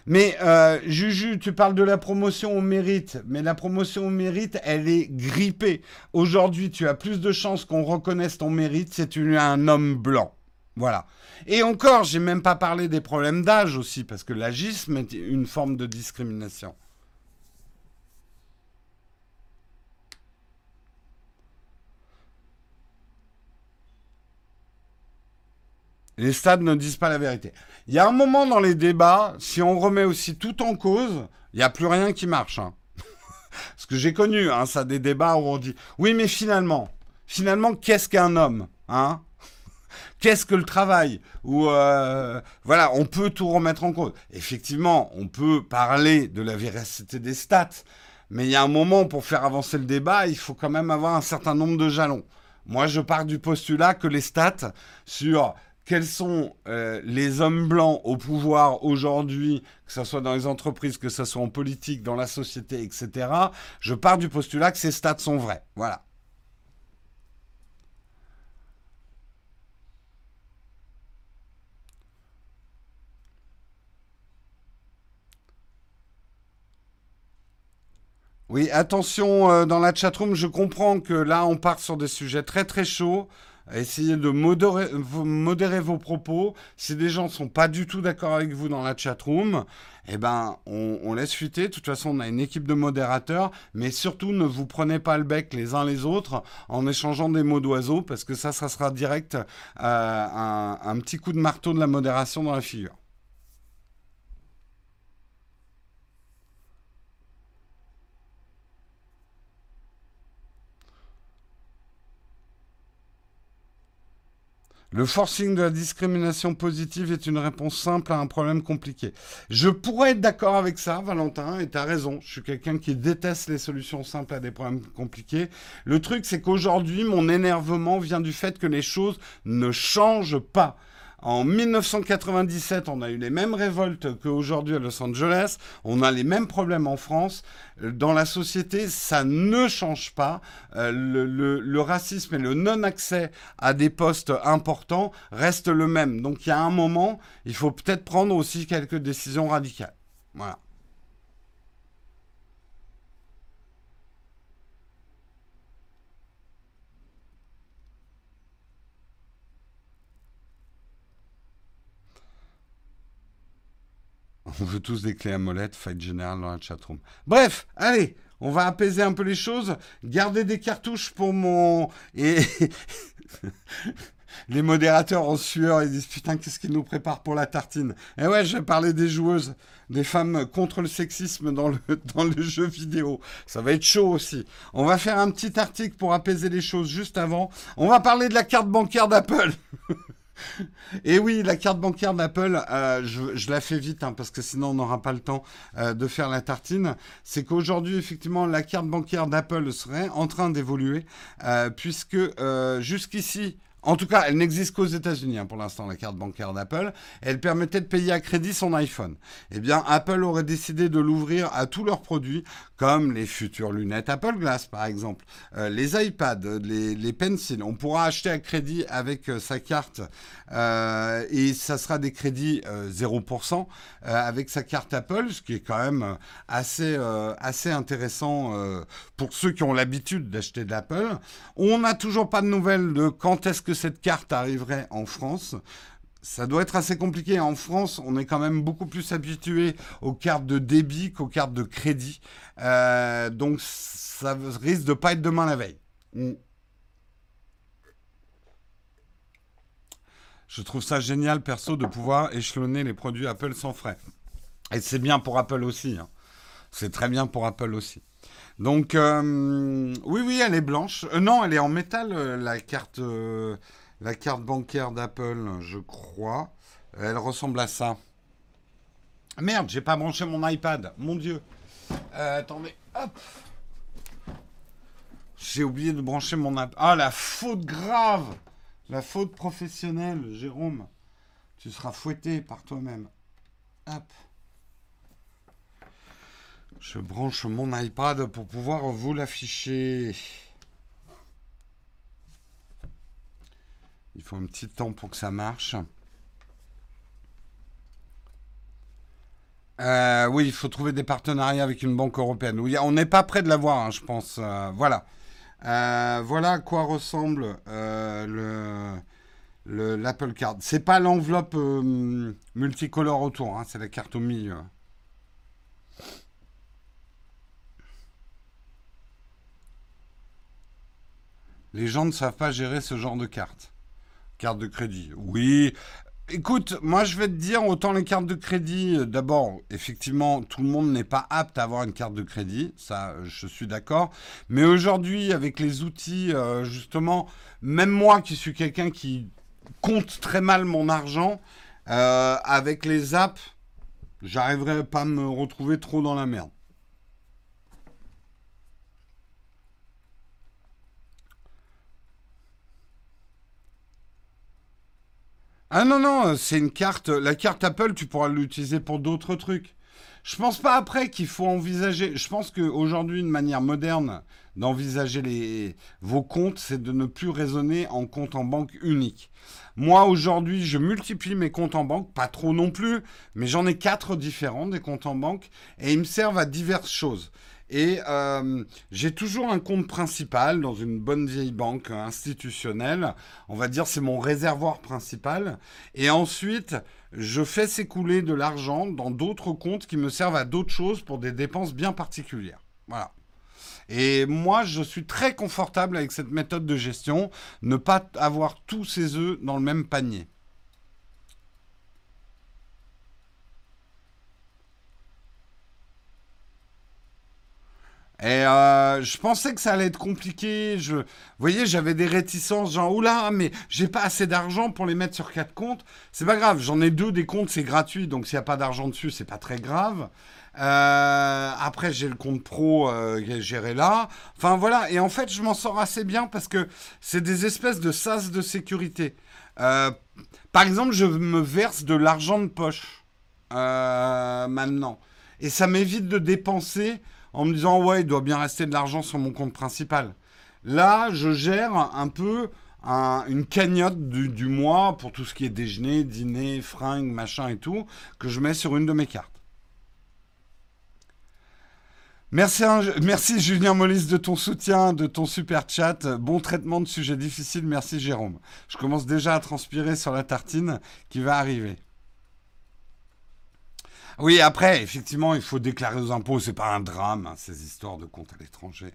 Mais euh, Juju, tu parles de la promotion au mérite, mais la promotion au mérite, elle est grippée. Aujourd'hui, tu as plus de chances qu'on reconnaisse ton mérite si tu es un homme blanc. Voilà. Et encore, j'ai même pas parlé des problèmes d'âge aussi, parce que l'agisme est une forme de discrimination. Les stades ne disent pas la vérité. Il y a un moment dans les débats, si on remet aussi tout en cause, il n'y a plus rien qui marche. Hein. [laughs] Parce que j'ai connu hein, ça des débats où on dit oui mais finalement, finalement qu'est-ce qu'un homme hein? [laughs] Qu'est-ce que le travail? Euh, voilà, on peut tout remettre en cause. Effectivement, on peut parler de la véracité des stats, mais il y a un moment pour faire avancer le débat, il faut quand même avoir un certain nombre de jalons. Moi, je pars du postulat que les stats sur quels sont euh, les hommes blancs au pouvoir aujourd'hui, que ce soit dans les entreprises, que ce soit en politique, dans la société, etc. Je pars du postulat que ces stats sont vrais. Voilà. Oui, attention euh, dans la chatroom, je comprends que là on part sur des sujets très très chauds. Essayez de modérer, vos propos. Si des gens ne sont pas du tout d'accord avec vous dans la chatroom, eh ben, on, laisse fuiter. De toute façon, on a une équipe de modérateurs. Mais surtout, ne vous prenez pas le bec les uns les autres en échangeant des mots d'oiseau, parce que ça, ça sera direct euh, un petit coup de marteau de la modération dans la figure. Le forcing de la discrimination positive est une réponse simple à un problème compliqué. Je pourrais être d'accord avec ça, Valentin, et tu as raison. Je suis quelqu'un qui déteste les solutions simples à des problèmes compliqués. Le truc, c'est qu'aujourd'hui, mon énervement vient du fait que les choses ne changent pas. En 1997, on a eu les mêmes révoltes qu'aujourd'hui à Los Angeles. On a les mêmes problèmes en France. Dans la société, ça ne change pas. Euh, le, racisme et le non-accès à des postes importants restent le même. Donc il y a un moment, il faut peut-être prendre aussi quelques décisions radicales. Voilà. On veut tous des clés à molette, fight général dans la chatroom. Bref, allez, on va apaiser un peu les choses. Garder des cartouches pour mon. Et. [laughs] les modérateurs en sueur, ils disent putain, qu'est-ce qu'ils nous préparent pour la tartine? Et ouais, je vais parler des joueuses, des femmes contre le sexisme dans le, [laughs] dans le jeu vidéo. Ça va être chaud aussi. On va faire un petit article pour apaiser les choses juste avant. On va parler de la carte bancaire d'Apple. [laughs] [laughs] Et oui, la carte bancaire d'Apple, euh, je, la fais vite hein, parce que sinon on n'aura pas le temps euh, de faire la tartine. C'est qu'aujourd'hui, effectivement, la carte bancaire d'Apple serait en train d'évoluer euh, puisque jusqu'ici, en tout cas, elle n'existe qu'aux États-Unis hein, pour l'instant, la carte bancaire d'Apple. Elle permettait de payer à crédit son iPhone. Eh bien, Apple aurait décidé de l'ouvrir à tous leurs produits, comme les futures lunettes Apple Glass, par exemple, euh, les iPads, les, les pencils. On pourra acheter à crédit avec euh, sa carte euh, et ça sera des crédits 0% avec sa carte Apple, ce qui est quand même assez, assez intéressant pour ceux qui ont l'habitude d'acheter de l'Apple. On n'a toujours pas de nouvelles de quand est-ce que cette carte arriverait en France ça doit être assez compliqué. En France, on est quand même beaucoup plus habitué aux cartes de débit qu'aux cartes de crédit. Euh, donc, ça risque de pas être demain la veille. Mm. Je trouve ça génial, perso, de pouvoir échelonner les produits Apple sans frais. Et c'est bien pour Apple aussi. Hein. C'est très bien pour Apple aussi. Donc, euh, oui, oui, elle est blanche. Euh, non, elle est en métal, euh, la carte, bancaire d'Apple, je crois. Elle ressemble à ça. Merde, j'ai pas branché mon iPad. Mon Dieu. attendez, hop. J'ai oublié de brancher mon iPad. Ah, la faute grave. La faute professionnelle, Jérôme. Tu seras fouetté par toi-même. Hop. Je branche mon iPad pour pouvoir vous l'afficher. Il faut un petit temps pour que ça marche. Euh, oui, il faut trouver des partenariats avec une banque européenne. on n'est pas près de l'avoir, hein, je pense. Euh, voilà. Euh, voilà à quoi ressemble le l'Apple Card. C'est pas l'enveloppe multicolore autour, hein, c'est la carte au milieu. Les gens ne savent pas gérer ce genre de carte. Carte de crédit. Oui, Écoute, moi je vais te dire, autant les cartes de crédit, euh, d'abord, effectivement, tout le monde n'est pas apte à avoir une carte de crédit, ça euh, je suis d'accord. Mais aujourd'hui, avec les outils, euh, justement, même moi qui suis quelqu'un qui compte très mal mon argent, avec les apps, j'arriverai pas à me retrouver trop dans la merde. Ah non, non, c'est une carte. La carte Apple, tu pourras l'utiliser pour d'autres trucs. Je pense pas après qu'il faut envisager. Je pense qu'aujourd'hui, une manière moderne d'envisager vos comptes, c'est de ne plus raisonner en compte en banque unique. Moi, aujourd'hui, je multiplie mes comptes en banque, pas trop non plus, mais j'en ai quatre différents des comptes en banque et ils me servent à diverses choses. Et euh, j'ai toujours un compte principal dans une bonne vieille banque institutionnelle. On va dire c'est mon réservoir principal. Et ensuite, je fais s'écouler de l'argent dans d'autres comptes qui me servent à d'autres choses pour des dépenses bien particulières. Voilà. Et moi, je suis très confortable avec cette méthode de gestion, ne pas avoir tous ses œufs dans le même panier. Et euh, je pensais que ça allait être compliqué. Je, vous voyez, j'avais des réticences, genre oula, mais j'ai pas assez d'argent pour les mettre sur quatre comptes. C'est pas grave, j'en ai deux des comptes, c'est gratuit, donc s'il n'y a pas d'argent dessus, c'est pas très grave. Euh, après, j'ai le compte pro euh, géré là. Enfin voilà, et en fait, je m'en sors assez bien parce que c'est des espèces de sas de sécurité. Euh, par exemple, je me verse de l'argent de poche maintenant, et ça m'évite de dépenser en me disant ouais, il doit bien rester de l'argent sur mon compte principal. Là, je gère un peu une cagnotte du, mois pour tout ce qui est déjeuner, dîner, fringues, machin et tout, que je mets sur une de mes cartes. Merci, merci Julien Mollis de ton soutien, de ton super chat. Bon traitement de sujet difficile. Merci Jérôme. Je commence déjà à transpirer sur la tartine qui va arriver. Oui, après, effectivement, il faut déclarer aux impôts. C'est pas un drame, hein, ces histoires de comptes à l'étranger.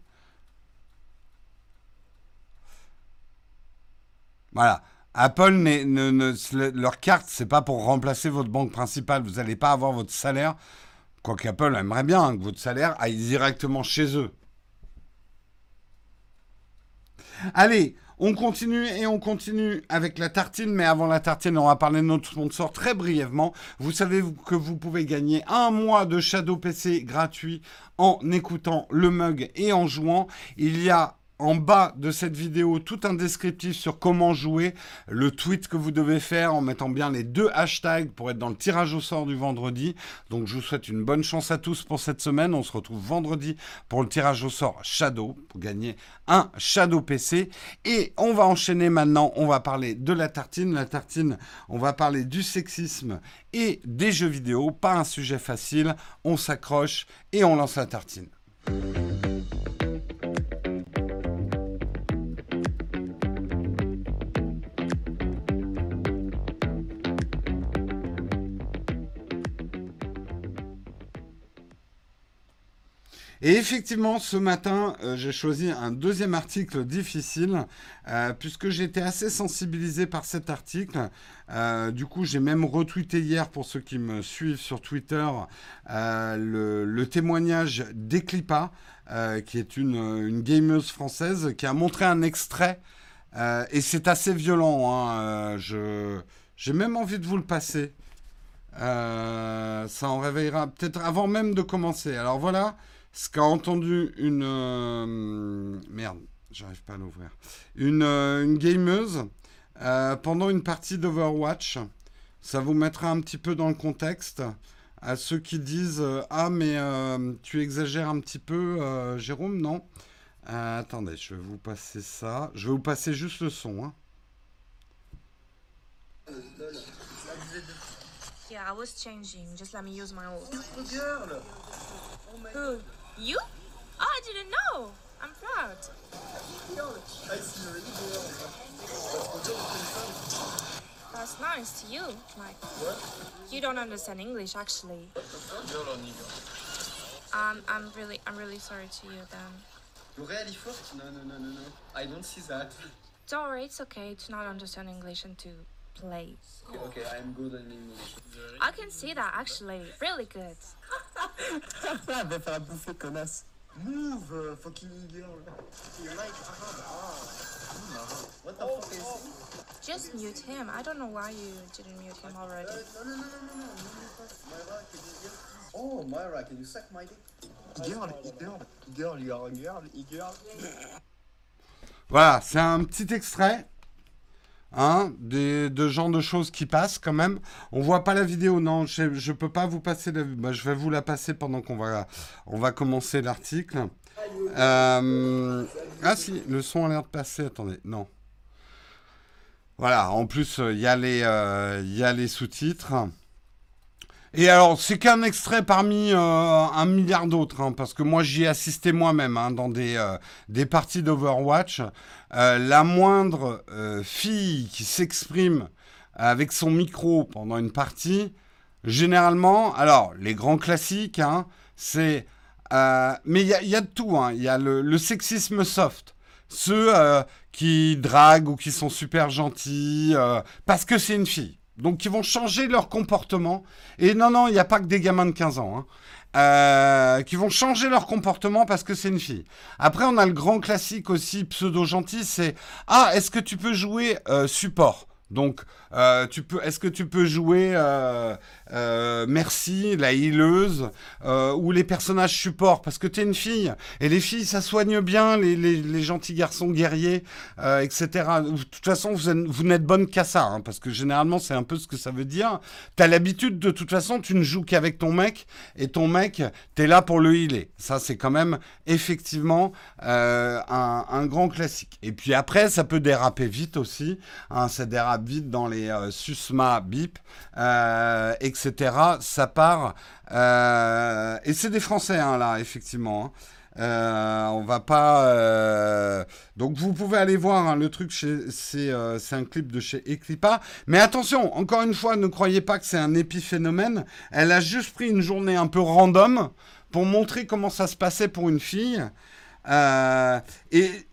Voilà. Apple, leur carte, c'est pas pour remplacer votre banque principale. Vous n'allez pas avoir votre salaire. Quoique Apple aimerait bien que votre salaire aille directement chez eux. Allez, on continue et on continue avec la tartine, mais avant la tartine, on va parler de notre sponsor très brièvement. Vous savez que vous pouvez gagner un mois de Shadow PC gratuit en écoutant le mug et en jouant. Il y a en bas de cette vidéo tout un descriptif sur comment jouer, le tweet que vous devez faire en mettant bien les deux hashtags pour être dans le tirage au sort du vendredi. Donc je vous souhaite une bonne chance à tous pour cette semaine. On se retrouve vendredi pour le tirage au sort Shadow pour gagner un Shadow PC. Et on va enchaîner maintenant, on va parler de la tartine. La tartine, on va parler du sexisme et des jeux vidéo. Pas un sujet facile, on s'accroche et on lance la tartine. Et effectivement, ce matin, euh, j'ai choisi un deuxième article difficile, euh, puisque j'étais assez sensibilisé par cet article. Euh, du coup, j'ai même retweeté hier, pour ceux qui me suivent sur Twitter, le, témoignage d'Eclipa, qui est une, une, gameuse française, qui a montré un extrait. et c'est assez violent. Hein, j'ai même envie de vous le passer. ça en réveillera peut-être avant même de commencer. Alors voilà, ce qu'a entendu une... Euh, merde, j'arrive pas à l'ouvrir. Une, euh, une gameuse euh, pendant une partie d'Overwatch. Ça vous mettra un petit peu dans le contexte. À ceux qui disent Ah, mais tu exagères un petit peu, Jérôme, non? Attendez, je vais vous passer ça. Je vais vous passer juste le son. Hein. Yeah, I was changing. Just let me use my old. Who? You? Oh, I didn't know. I'm proud. That's nice to you. Like, what? You don't understand English, actually. Um, I'm really, I'm really sorry to you then. L'oreille forte? No, no, no, no, no. I don't see that. Don't worry, it's okay to not understand English and to play. Okay, I'm good in English. I can see that actually, really good. Ah, va faire bouffer, connasse. Move, uh, fucking girl. You like ah, What the fuck is Just mute him. I don't know why you didn't mute him already. No, no, no, no, no, no. Myra, can you get... Oh, Myra, can you suck my dick? Girl, girl, girl, you are a girl, girl. Voilà, c'est un petit extrait. Hein, des, de de choses qui passent quand même. On voit pas la vidéo, non, je, ne peux pas vous passer la bah, Je vais vous la passer pendant qu'on va, on va commencer l'article. Euh, ah si, le son a l'air de passer, attendez, non. Voilà, en plus, il y a les, euh, il y a les sous-titres. Et alors, c'est qu'un extrait parmi euh, un milliard d'autres, hein, parce que moi j'y ai assisté moi-même hein, dans des, euh, des parties d'Overwatch. Euh, la moindre fille qui s'exprime avec son micro pendant une partie, généralement, alors les grands classiques, hein, c'est... mais il y, y a, de tout, il y a le, le sexisme soft. Ceux qui draguent ou qui sont super gentils parce que c'est une fille. Donc, ils vont changer leur comportement. Et non, non, il n'y a pas que des gamins de 15 ans. Hein. Euh, qui vont changer leur comportement parce que c'est une fille. Après, on a le grand classique aussi, pseudo-gentil, c'est « Ah, est-ce que tu peux jouer euh, support ?» Donc, euh, tu peux, est-ce que tu peux jouer euh, euh, Merci, la hileuse, ou les personnages support? Parce que tu es une fille, et les filles, ça soigne bien, les, les, gentils garçons guerriers, etc. De toute façon, vous, vous n'êtes bonne qu'à ça, hein, parce que généralement, c'est un peu ce que ça veut dire. Tu as l'habitude, de toute façon, tu ne joues qu'avec ton mec, et ton mec, tu es là pour le healer. Ça, c'est quand même, effectivement, un, un, grand classique. Et puis après, ça peut déraper vite aussi. Hein, ça dérape vite dans les euh, Susma, Bip, euh, etc. Ça part. Euh, et c'est des Français, hein, là, effectivement. Hein. on va pas. Donc vous pouvez aller voir hein, le truc. C'est un clip de chez Eclipa. Mais attention, encore une fois, ne croyez pas que c'est un épiphénomène. Elle a juste pris une journée un peu random pour montrer comment ça se passait pour une fille. et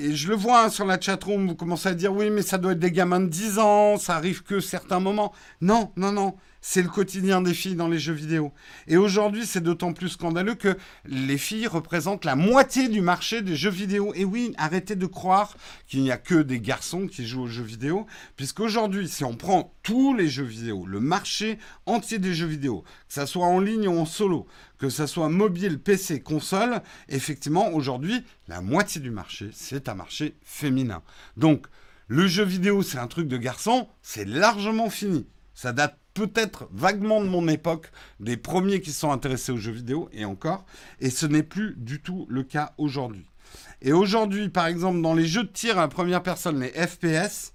et je le vois hein, sur la chatroom, vous commencez à dire oui, mais ça doit être des gamins de 10 ans, ça arrive que certains moments. Non, non, non c'est le quotidien des filles dans les jeux vidéo. Et aujourd'hui, c'est d'autant plus scandaleux que les filles représentent la moitié du marché des jeux vidéo. Et oui, arrêtez de croire qu'il n'y a que des garçons qui jouent aux jeux vidéo, puisqu'aujourd'hui, si on prend tous les jeux vidéo, le marché entier des jeux vidéo, que ça soit en ligne ou en solo, que ça soit mobile, PC, console, effectivement, aujourd'hui, la moitié du marché, c'est un marché féminin. Donc, le jeu vidéo, c'est un truc de garçon, c'est largement fini. Ça date peut-être vaguement de mon époque, des premiers qui sont intéressés aux jeux vidéo, et encore, et ce n'est plus du tout le cas aujourd'hui. Et aujourd'hui, par exemple, dans les jeux de tir à la première personne, les FPS,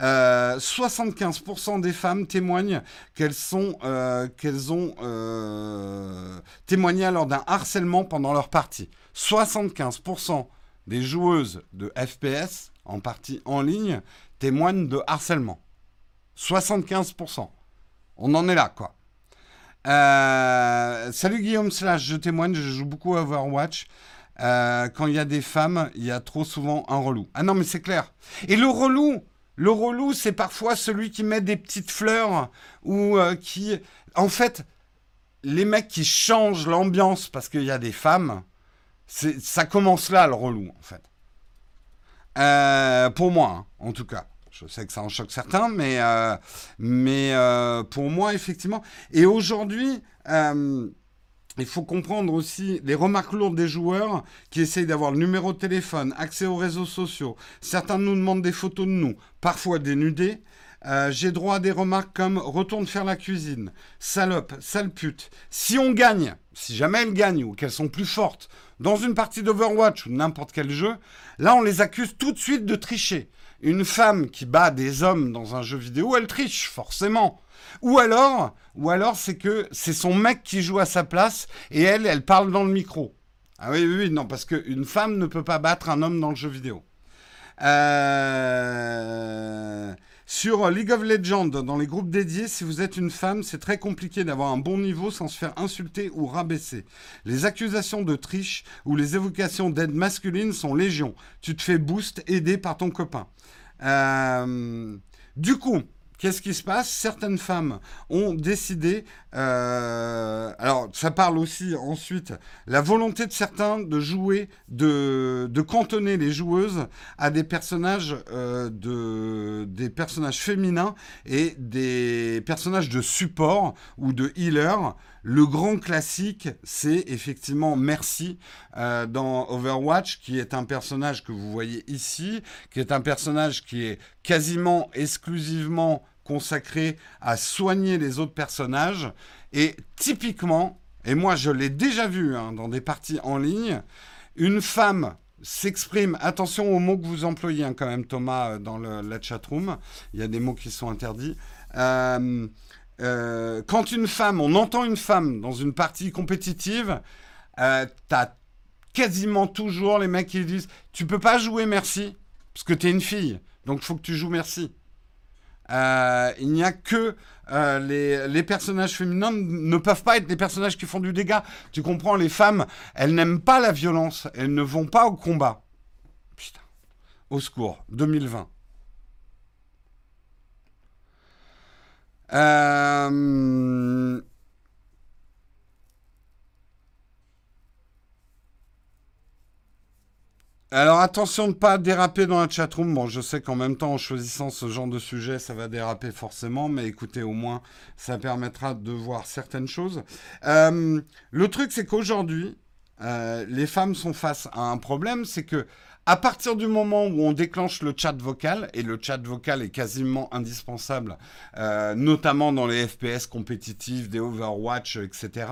75% euh, des femmes témoignent qu'elles euh, ont euh, témoigné lors d'un harcèlement pendant leur partie. 75% des joueuses de FPS en partie en ligne témoignent de harcèlement. 75%. On en est là, quoi. Euh, salut Guillaume Slash, je témoigne, je joue beaucoup à Overwatch. Euh, quand il y a des femmes, il y a trop souvent un relou. Ah non, mais c'est clair. Et le relou, le relou, c'est parfois celui qui met des petites fleurs ou euh, qui... En fait, les mecs qui changent l'ambiance parce qu'il y a des femmes, ça commence là, le relou, en fait. pour moi, hein, en tout cas. Je sais que ça en choque certains, mais, euh, mais euh, pour moi, effectivement. Et aujourd'hui, euh, il faut comprendre aussi les remarques lourdes des joueurs qui essayent d'avoir le numéro de téléphone, accès aux réseaux sociaux. Certains nous demandent des photos de nous, parfois dénudés. J'ai droit à des remarques comme retourne faire la cuisine, salope, sale pute. Si on gagne, si jamais elles gagnent ou qu'elles sont plus fortes dans une partie d'Overwatch ou n'importe quel jeu, là on les accuse tout de suite de tricher une femme qui bat des hommes dans un jeu vidéo, elle triche, forcément. Ou alors, c'est que c'est son mec qui joue à sa place et elle, elle parle dans le micro. Ah oui, oui, oui, non, parce qu'une femme ne peut pas battre un homme dans le jeu vidéo. Euh... Sur League of Legends, dans les groupes dédiés, si vous êtes une femme, c'est très compliqué d'avoir un bon niveau sans se faire insulter ou rabaisser. Les accusations de triche ou les évocations d'aide masculine sont légion. Tu te fais boost, aidé par ton copain. Euh, du coup, qu'est-ce qui se passe? Certaines femmes ont décidé, euh, alors ça parle aussi ensuite, la volonté de certains de jouer, de, cantonner les joueuses à des personnages, euh, de, des personnages féminins et des personnages de support ou de healer. Le grand classique, c'est effectivement Merci euh, dans Overwatch, qui est un personnage que vous voyez ici, qui est un personnage qui est quasiment exclusivement consacré à soigner les autres personnages. Et typiquement, et moi je l'ai déjà vu hein, dans des parties en ligne, une femme s'exprime, attention aux mots que vous employez hein, quand même Thomas euh, dans le, la chatroom, il y a des mots qui sont interdits. Euh, euh, quand une femme, on entend une femme dans une partie compétitive, euh, t'as quasiment toujours les mecs qui disent Tu peux pas jouer merci, parce que t'es une fille, donc faut que tu joues merci. Euh, il n'y a que les, les, personnages féminins ne peuvent pas être des personnages qui font du dégât. Tu comprends, les femmes, elles n'aiment pas la violence, elles ne vont pas au combat. Putain, au secours, 2020. Euh... Alors attention de ne pas déraper dans la chatroom. Bon, je sais qu'en même temps, en choisissant ce genre de sujet, ça va déraper forcément, mais écoutez, au moins, ça permettra de voir certaines choses. Euh, le truc, c'est qu'aujourd'hui, euh, les femmes sont face à un problème, c'est que à partir du moment où on déclenche le chat vocal, et le chat vocal est quasiment indispensable, euh, notamment dans les FPS compétitifs, des Overwatch, etc.,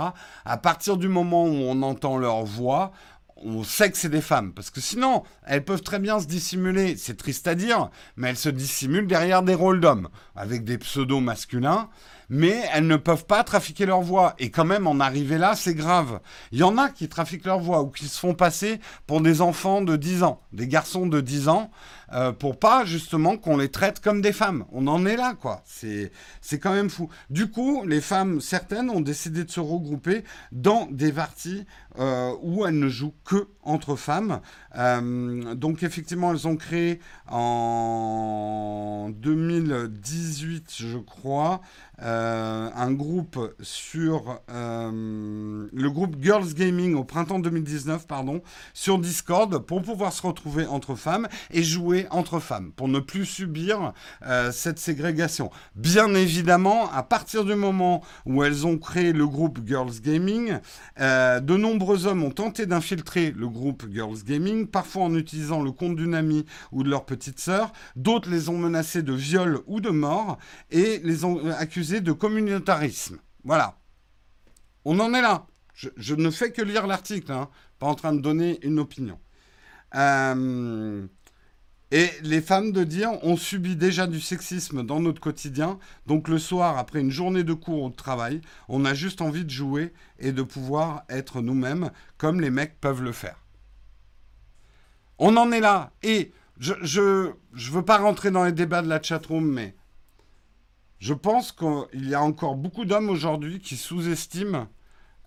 à partir du moment où on entend leur voix, on sait que c'est des femmes, parce que sinon, elles peuvent très bien se dissimuler, c'est triste à dire, mais elles se dissimulent derrière des rôles d'hommes, avec des pseudos masculins, mais elles ne peuvent pas trafiquer leur voix. Et quand même, en arriver là, c'est grave. Il y en a qui trafiquent leur voix ou qui se font passer pour des enfants de 10 ans, des garçons de 10 ans, euh, pour pas justement qu'on les traite comme des femmes. On en est là, quoi. C'est, quand même fou. Du coup, les femmes, certaines, ont décidé de se regrouper dans des parties euh, où elles ne jouent que entre femmes. Euh, donc effectivement, elles ont créé en 2018, je crois, un groupe sur le groupe Girls Gaming au printemps 2019, pardon, sur Discord pour pouvoir se retrouver entre femmes et jouer entre femmes pour ne plus subir euh, cette ségrégation. Bien évidemment, à partir du moment où elles ont créé le groupe Girls Gaming, euh, de nombreux hommes ont tenté d'infiltrer le groupe Girls Gaming, parfois en utilisant le compte d'une amie ou de leur petite sœur. D'autres les ont menacés de viol ou de mort et les ont accusés de communautarisme. Voilà. On en est là. Je, je ne fais que lire l'article, hein, pas en train de donner une opinion. Euh, et les femmes de dire, on subit déjà du sexisme dans notre quotidien, donc le soir, après une journée de cours ou de travail, on a juste envie de jouer et de pouvoir être nous-mêmes comme les mecs peuvent le faire. On en est là. Et je ne je, veux pas rentrer dans les débats de la chatroom, mais je pense qu'il y a encore beaucoup d'hommes aujourd'hui qui sous-estiment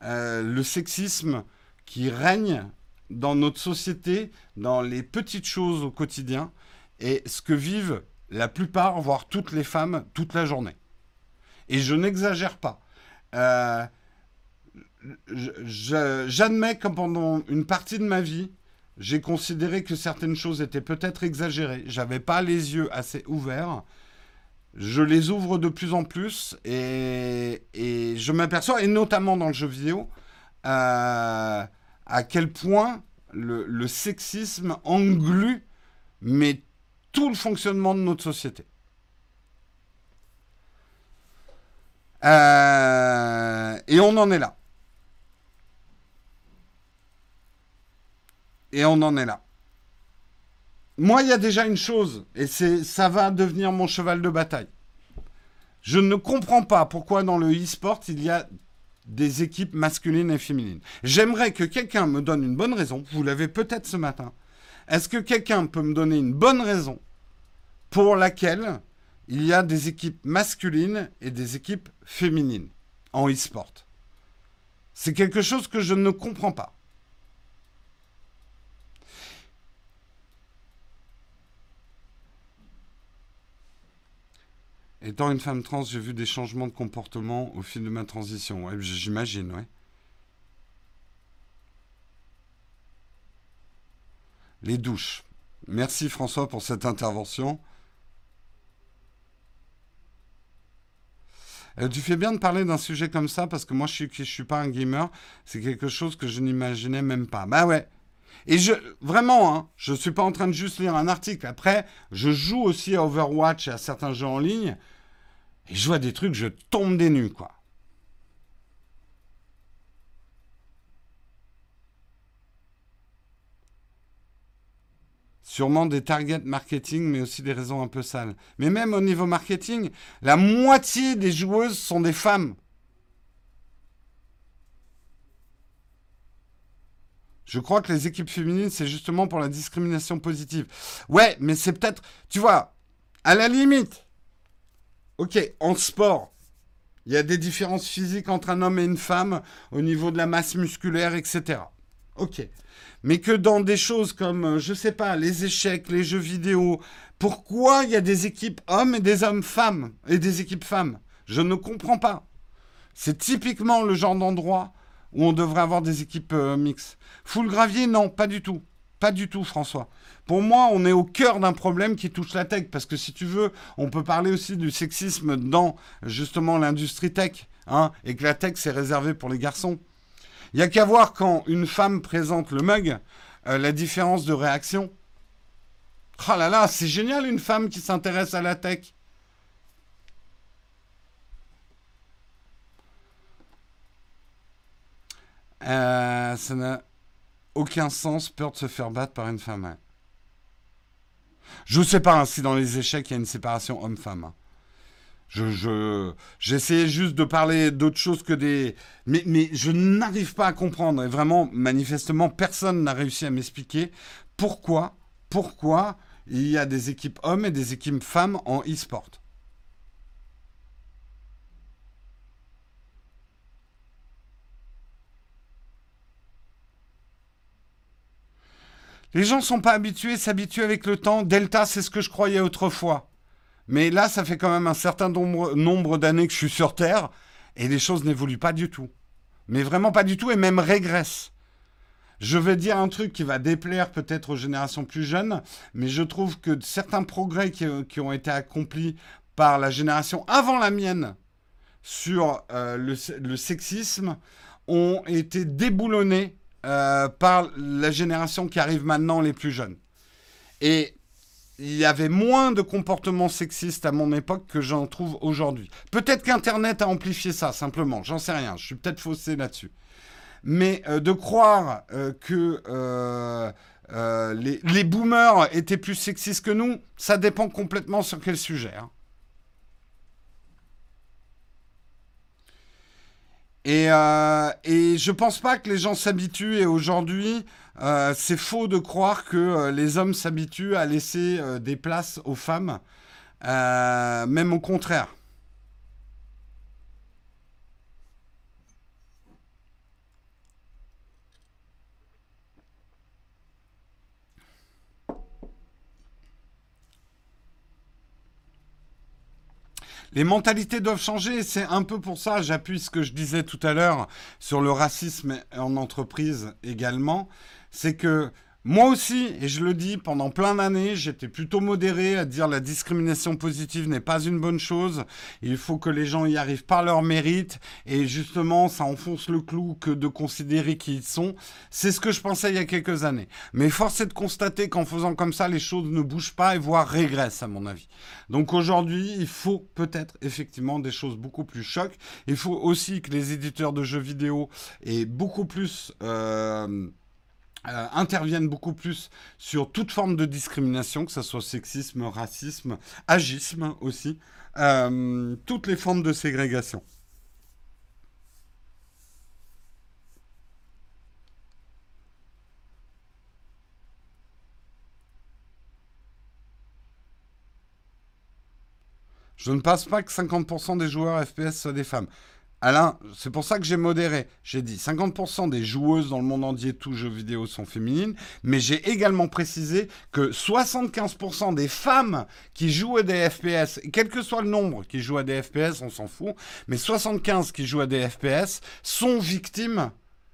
euh, le sexisme qui règne dans notre société, dans les petites choses au quotidien, et ce que vivent la plupart, voire toutes les femmes, toute la journée. Et je n'exagère pas. Euh, J'admets que pendant une partie de ma vie, j'ai considéré que certaines choses étaient peut-être exagérées. J'avais pas les yeux assez ouverts je les ouvre de plus en plus et, je m'aperçois, et notamment dans le jeu vidéo, euh, à quel point le, sexisme englue tout le fonctionnement de notre société. Euh, et on en est là. Et on en est là. Moi, il y a déjà une chose, et c'est ça va devenir mon cheval de bataille. Je ne comprends pas pourquoi dans le e-sport, il y a des équipes masculines et féminines. J'aimerais que quelqu'un me donne une bonne raison. Vous l'avez peut-être ce matin. Est-ce que quelqu'un peut me donner une bonne raison pour laquelle il y a des équipes masculines et des équipes féminines en e-sport? C'est quelque chose que je ne comprends pas. Étant une femme trans, j'ai vu des changements de comportement au fil de ma transition. J'imagine, ouais. Les douches. Merci François pour cette intervention. Euh, tu fais bien de parler d'un sujet comme ça parce que moi je suis, suis pas un gamer. C'est quelque chose que je n'imaginais même pas. Bah ouais. Et je, vraiment, hein, je suis pas en train de juste lire un article. Après, je joue aussi à Overwatch et à certains jeux en ligne. Et je vois des trucs, je tombe des nues, quoi. Sûrement des targets marketing, mais aussi des raisons un peu sales. Mais même au niveau marketing, la moitié des joueuses sont des femmes. Je crois que les équipes féminines, c'est justement pour la discrimination positive. Ouais, mais c'est peut-être, tu vois, à la limite, ok, en sport, il y a des différences physiques entre un homme et une femme au niveau de la masse musculaire, etc. Ok. Mais que dans des choses comme, euh, je sais pas, les échecs, les jeux vidéo, pourquoi il y a des équipes hommes et des hommes femmes et des équipes femmes? Je ne comprends pas. C'est typiquement le genre d'endroit où on devrait avoir des équipes euh, mixtes. Full gravier, non, pas du tout. Pas du tout, François. Pour moi, on est au cœur d'un problème qui touche la tech. Parce que si tu veux, on peut parler aussi du sexisme dans justement l'industrie tech. Hein, et que la tech, c'est réservé pour les garçons. Il n'y a qu'à voir quand une femme présente le mug, euh, la différence de réaction. Oh là là, c'est génial une femme qui s'intéresse à la tech. Euh, ça aucun sens, peur de se faire battre par une femme. Je ne sais pas hein, si dans les échecs il y a une séparation homme-femme. Hein. Je, j'essayais juste de parler d'autre chose que des. Mais, mais je n'arrive pas à comprendre. Et vraiment, manifestement, personne n'a réussi à m'expliquer pourquoi, pourquoi il y a des équipes hommes et des équipes femmes en e-sport. Les gens sont pas habitués, s'habituent avec le temps. Delta, c'est ce que je croyais autrefois. Mais là, ça fait quand même un certain nombre, d'années que je suis sur Terre et les choses n'évoluent pas du tout. Mais vraiment pas du tout et même régressent. Je vais dire un truc qui va déplaire peut-être aux générations plus jeunes, mais je trouve que certains progrès qui, ont été accomplis par la génération avant la mienne sur euh, le, sexisme ont été déboulonnés euh, par la génération qui arrive maintenant, les plus jeunes. Et il y avait moins de comportements sexistes à mon époque que j'en trouve aujourd'hui. Peut-être qu'Internet a amplifié ça, simplement. J'en sais rien. Je suis peut-être faussé là-dessus. Mais euh, de croire euh, que les, boomers étaient plus sexistes que nous, ça dépend complètement sur quel sujet. Hein. Et, euh, et je pense pas que les gens s'habituent. Et aujourd'hui, euh, c'est faux de croire que euh, les hommes s'habituent à laisser euh, des places aux femmes. même au contraire. Les mentalités doivent changer. C'est un peu pour ça, j'appuie ce que je disais tout à l'heure sur le racisme en entreprise également. C'est que moi aussi, et je le dis, pendant plein d'années, j'étais plutôt modéré à dire la discrimination positive n'est pas une bonne chose. Il faut que les gens y arrivent par leur mérite. Et justement, ça enfonce le clou que de considérer qui ils sont. C'est ce que je pensais il y a quelques années. Mais force est de constater qu'en faisant comme ça, les choses ne bougent pas et voire régressent, à mon avis. Donc aujourd'hui, il faut peut-être effectivement des choses beaucoup plus chocs. Il faut aussi que les éditeurs de jeux vidéo aient beaucoup plus... Euh, euh, interviennent beaucoup plus sur toute forme de discrimination, que ce soit sexisme, racisme, agisme aussi, euh, toutes les formes de ségrégation. Je ne pense pas que 50% des joueurs FPS soient des femmes. Alain, c'est pour ça que j'ai modéré. J'ai dit 50% des joueuses dans le monde entier, tous jeux vidéo, sont féminines. Mais j'ai également précisé que 75% des femmes qui jouent à des FPS, quel que soit le nombre qui jouent à des FPS, on s'en fout, mais 75 qui jouent à des FPS sont victimes,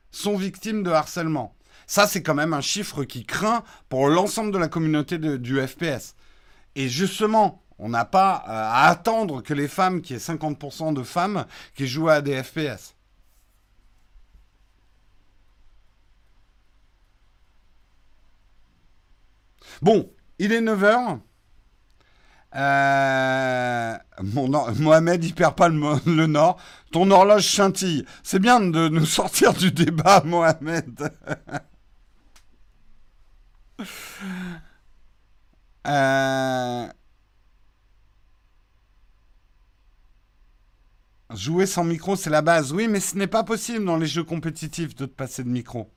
sont victimes de harcèlement. Ça, c'est quand même un chiffre qui craint pour l'ensemble de la communauté du FPS. Et justement, on n'a pas euh, à attendre que les femmes, qui est 50% de femmes, qui jouent à des FPS. Bon, il est 9h. mon or- Mohamed, il perd pas le nord. Ton horloge scintille. C'est bien de nous sortir du débat, [laughs] Mohamed. Euh, Jouer sans micro, c'est la base. Oui, mais ce n'est pas possible dans les jeux compétitifs de passer de micro.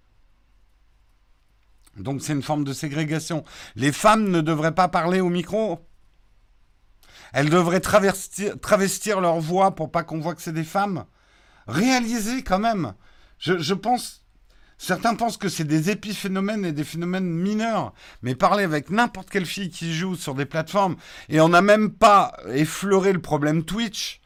Donc c'est une forme de ségrégation. Les femmes ne devraient pas parler au micro. Elles devraient travestir, travestir leur voix pour pas qu'on voit que c'est des femmes. Réalisez quand même. Je, je pense. Certains pensent que c'est des épiphénomènes et des phénomènes mineurs. Mais parler avec n'importe quelle fille qui joue sur des plateformes, et on n'a même pas effleuré le problème Twitch,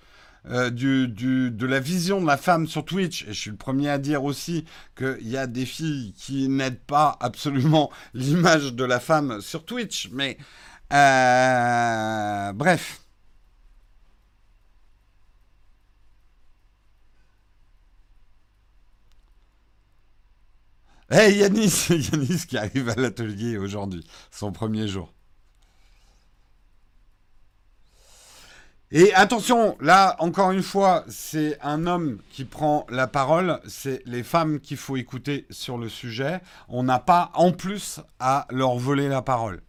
euh, du, du- de la vision de la femme sur Twitch, et je suis le premier à dire aussi qu'il y a des filles qui n'aident pas absolument [laughs] l'image de la femme sur Twitch, mais euh, bref. Hey Yanis, [laughs] Yanis qui arrive à l'atelier aujourd'hui, son premier jour. Et attention, là, encore une fois, c'est un homme qui prend la parole, c'est les femmes qu'il faut écouter sur le sujet. On n'a pas, en plus, à leur voler la parole.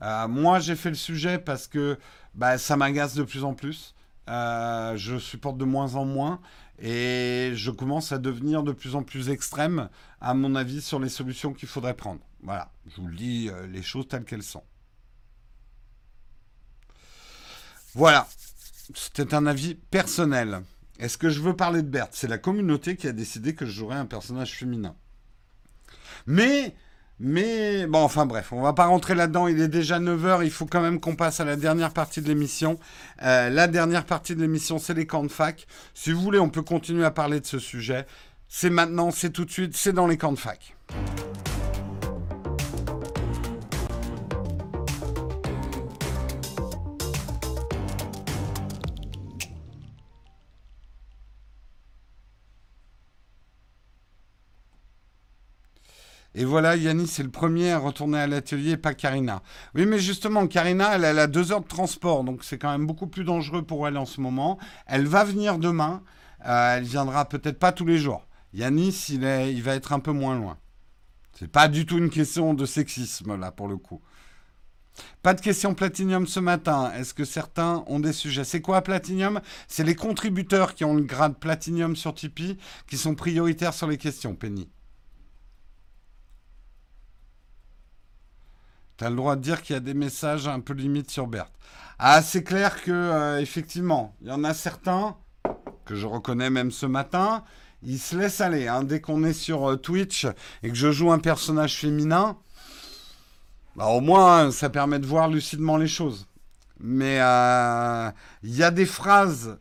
Euh, moi, j'ai fait le sujet parce que bah, ça m'agace de plus en plus. Euh, je supporte de moins en moins et je commence à devenir de plus en plus extrême, à mon avis, sur les solutions qu'il faudrait prendre. Voilà, je vous le dis, euh, les choses telles qu'elles sont. Voilà, c'était un avis personnel. Est-ce que je veux parler de Berthe? C'est la communauté qui a décidé que je un personnage féminin. Mais, mais, bon, enfin bref, on va pas rentrer là-dedans. Il est déjà 9h, il faut quand même qu'on passe à la dernière partie de l'émission. Euh, la dernière partie de l'émission, c'est les camps de fac. Si vous voulez, on peut continuer à parler de ce sujet. C'est maintenant, c'est tout de suite, c'est dans les camps de fac. Et voilà, Yannis c'est le premier à retourner à l'atelier, pas Karina. Oui, mais justement, Karina, elle, a deux heures de transport, donc c'est quand même beaucoup plus dangereux pour elle en ce moment. Elle va venir demain. Euh, elle viendra peut-être pas tous les jours. Yanis, il, est, il va être un peu moins loin. C'est pas du tout une question de sexisme, là, pour le coup. Pas de question Platinium ce matin. Est-ce que certains ont des sujets? C'est quoi Platinium C'est les contributeurs qui ont le grade Platinium sur Tipeee qui sont prioritaires sur les questions, Penny. Tu as le droit de dire qu'il y a des messages un peu limites sur Berthe. Ah, c'est clair que, euh, effectivement, il y en a certains, que je reconnais même ce matin, ils se laissent aller. hein. Dès qu'on est sur euh, Twitch et que je joue un personnage féminin, bah, au moins, ça permet de voir lucidement les choses. Mais euh, il y a des phrases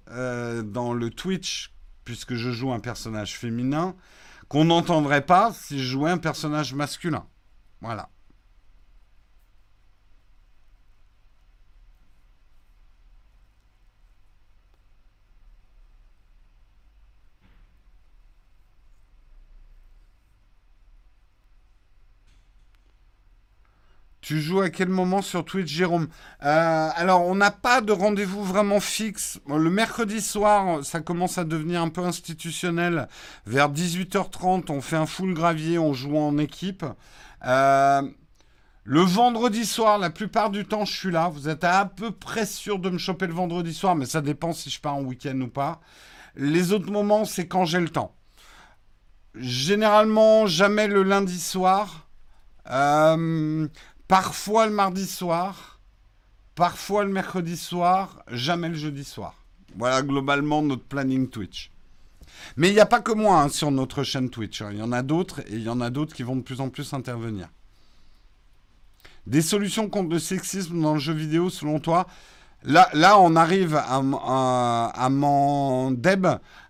dans le Twitch, puisque je joue un personnage féminin, qu'on n'entendrait pas si je jouais un personnage masculin. Voilà. Tu joues à quel moment sur Twitch, Jérôme Euh, Alors, on n'a pas de rendez-vous vraiment fixe. Le mercredi soir, ça commence à devenir un peu institutionnel. Vers 18h30, on fait un full gravier, on joue en équipe. Euh, le vendredi soir, la plupart du temps, je suis là. Vous êtes à peu près sûr de me choper le vendredi soir, mais ça dépend si je pars en week-end ou pas. Les autres moments, c'est quand j'ai le temps. Généralement, jamais le lundi soir. Euh, parfois le mardi soir. Parfois le mercredi soir. Jamais le jeudi soir. Voilà globalement notre planning Twitch. Mais il n'y a pas que moi hein, sur notre chaîne Twitch. hein. Il y en a d'autres et il y en a d'autres qui vont de plus en plus intervenir. Des solutions contre le sexisme dans le jeu vidéo, selon toi? Là, on arrive à, à, à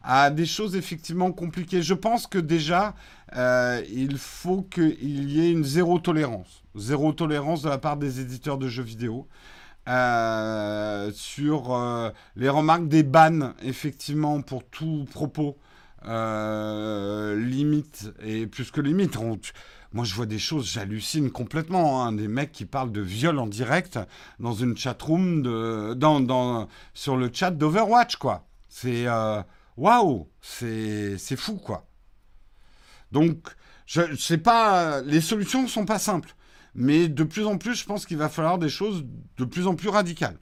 à des choses effectivement compliquées. Je pense que déjà, euh, il faut qu'il y ait une zéro tolérance. Zéro tolérance de la part des éditeurs de jeux vidéo. euh, sur euh, les remarques des bans, effectivement, pour tout propos euh, limite, et plus que limite. moi, je vois des choses, j'hallucine complètement. hein, des mecs qui parlent de viol en direct dans une chatroom, de, dans, dans, sur le chat d'Overwatch, quoi. C'est. Waouh C'est c'est fou, quoi. Donc, je je sais pas. Les solutions sont pas simples. Mais de plus en plus, je pense qu'il va falloir des choses de plus en plus radicales.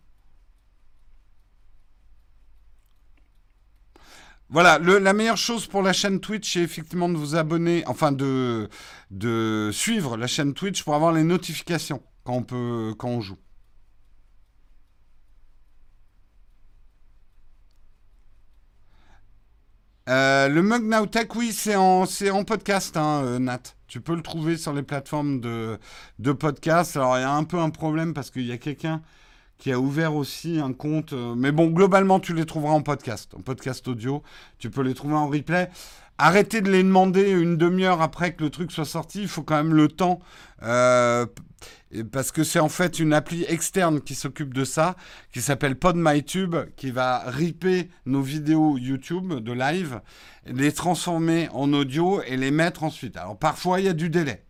Voilà, le- la meilleure chose pour la chaîne Twitch, c'est effectivement de vous abonner, enfin de, de suivre la chaîne Twitch pour avoir les notifications quand on, peut, quand on joue. Euh, le Mug Nowtech, oui, c'est en, c'est en podcast, hein, euh, Nat. Tu peux le trouver sur les plateformes de, de podcast. Alors, il y a un peu un problème parce qu'il y a quelqu'un qui a ouvert aussi un compte. euh, mais bon, globalement, tu les trouveras en podcast, en podcast audio. Tu peux les trouver en replay. Arrêtez de les demander une demi-heure après que le truc soit sorti. Il faut quand même le temps. Parce que c'est en fait une appli externe qui s'occupe de ça, qui s'appelle PodMyTube, qui va ripper nos vidéos YouTube de live, les transformer en audio et les mettre ensuite. Alors parfois, il y a du délai.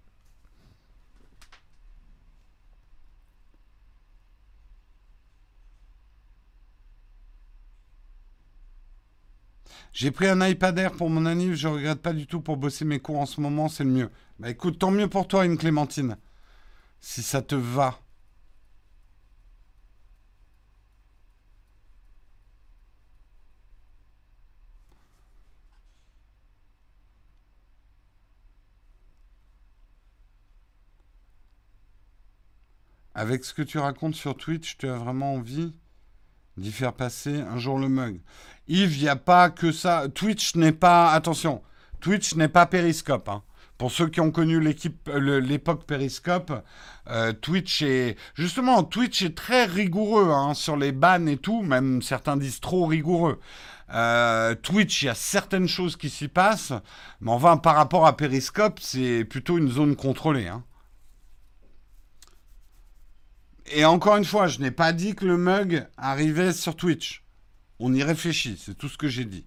J'ai pris un iPad Air pour mon anniv, je regrette pas du tout pour bosser mes cours en ce moment, c'est le mieux. Bah écoute, tant mieux pour toi, une Clémentine. Si ça te va. Avec ce que tu racontes sur Twitch, tu as vraiment envie d'y faire passer un jour le mug. Yves, il n'y a pas que ça. Twitch n'est pas. Attention, Twitch n'est pas Periscope. hein. Pour ceux qui ont connu euh, l'époque Periscope, euh, Twitch est. Justement, Twitch est très rigoureux hein, sur les bans et tout, même certains disent trop rigoureux. Euh, Twitch, il y a certaines choses qui s'y passent, mais enfin, par rapport à Periscope, c'est plutôt une zone contrôlée. hein. Et encore une fois, je n'ai pas dit que le mug arrivait sur Twitch. On y réfléchit, c'est tout ce que j'ai dit.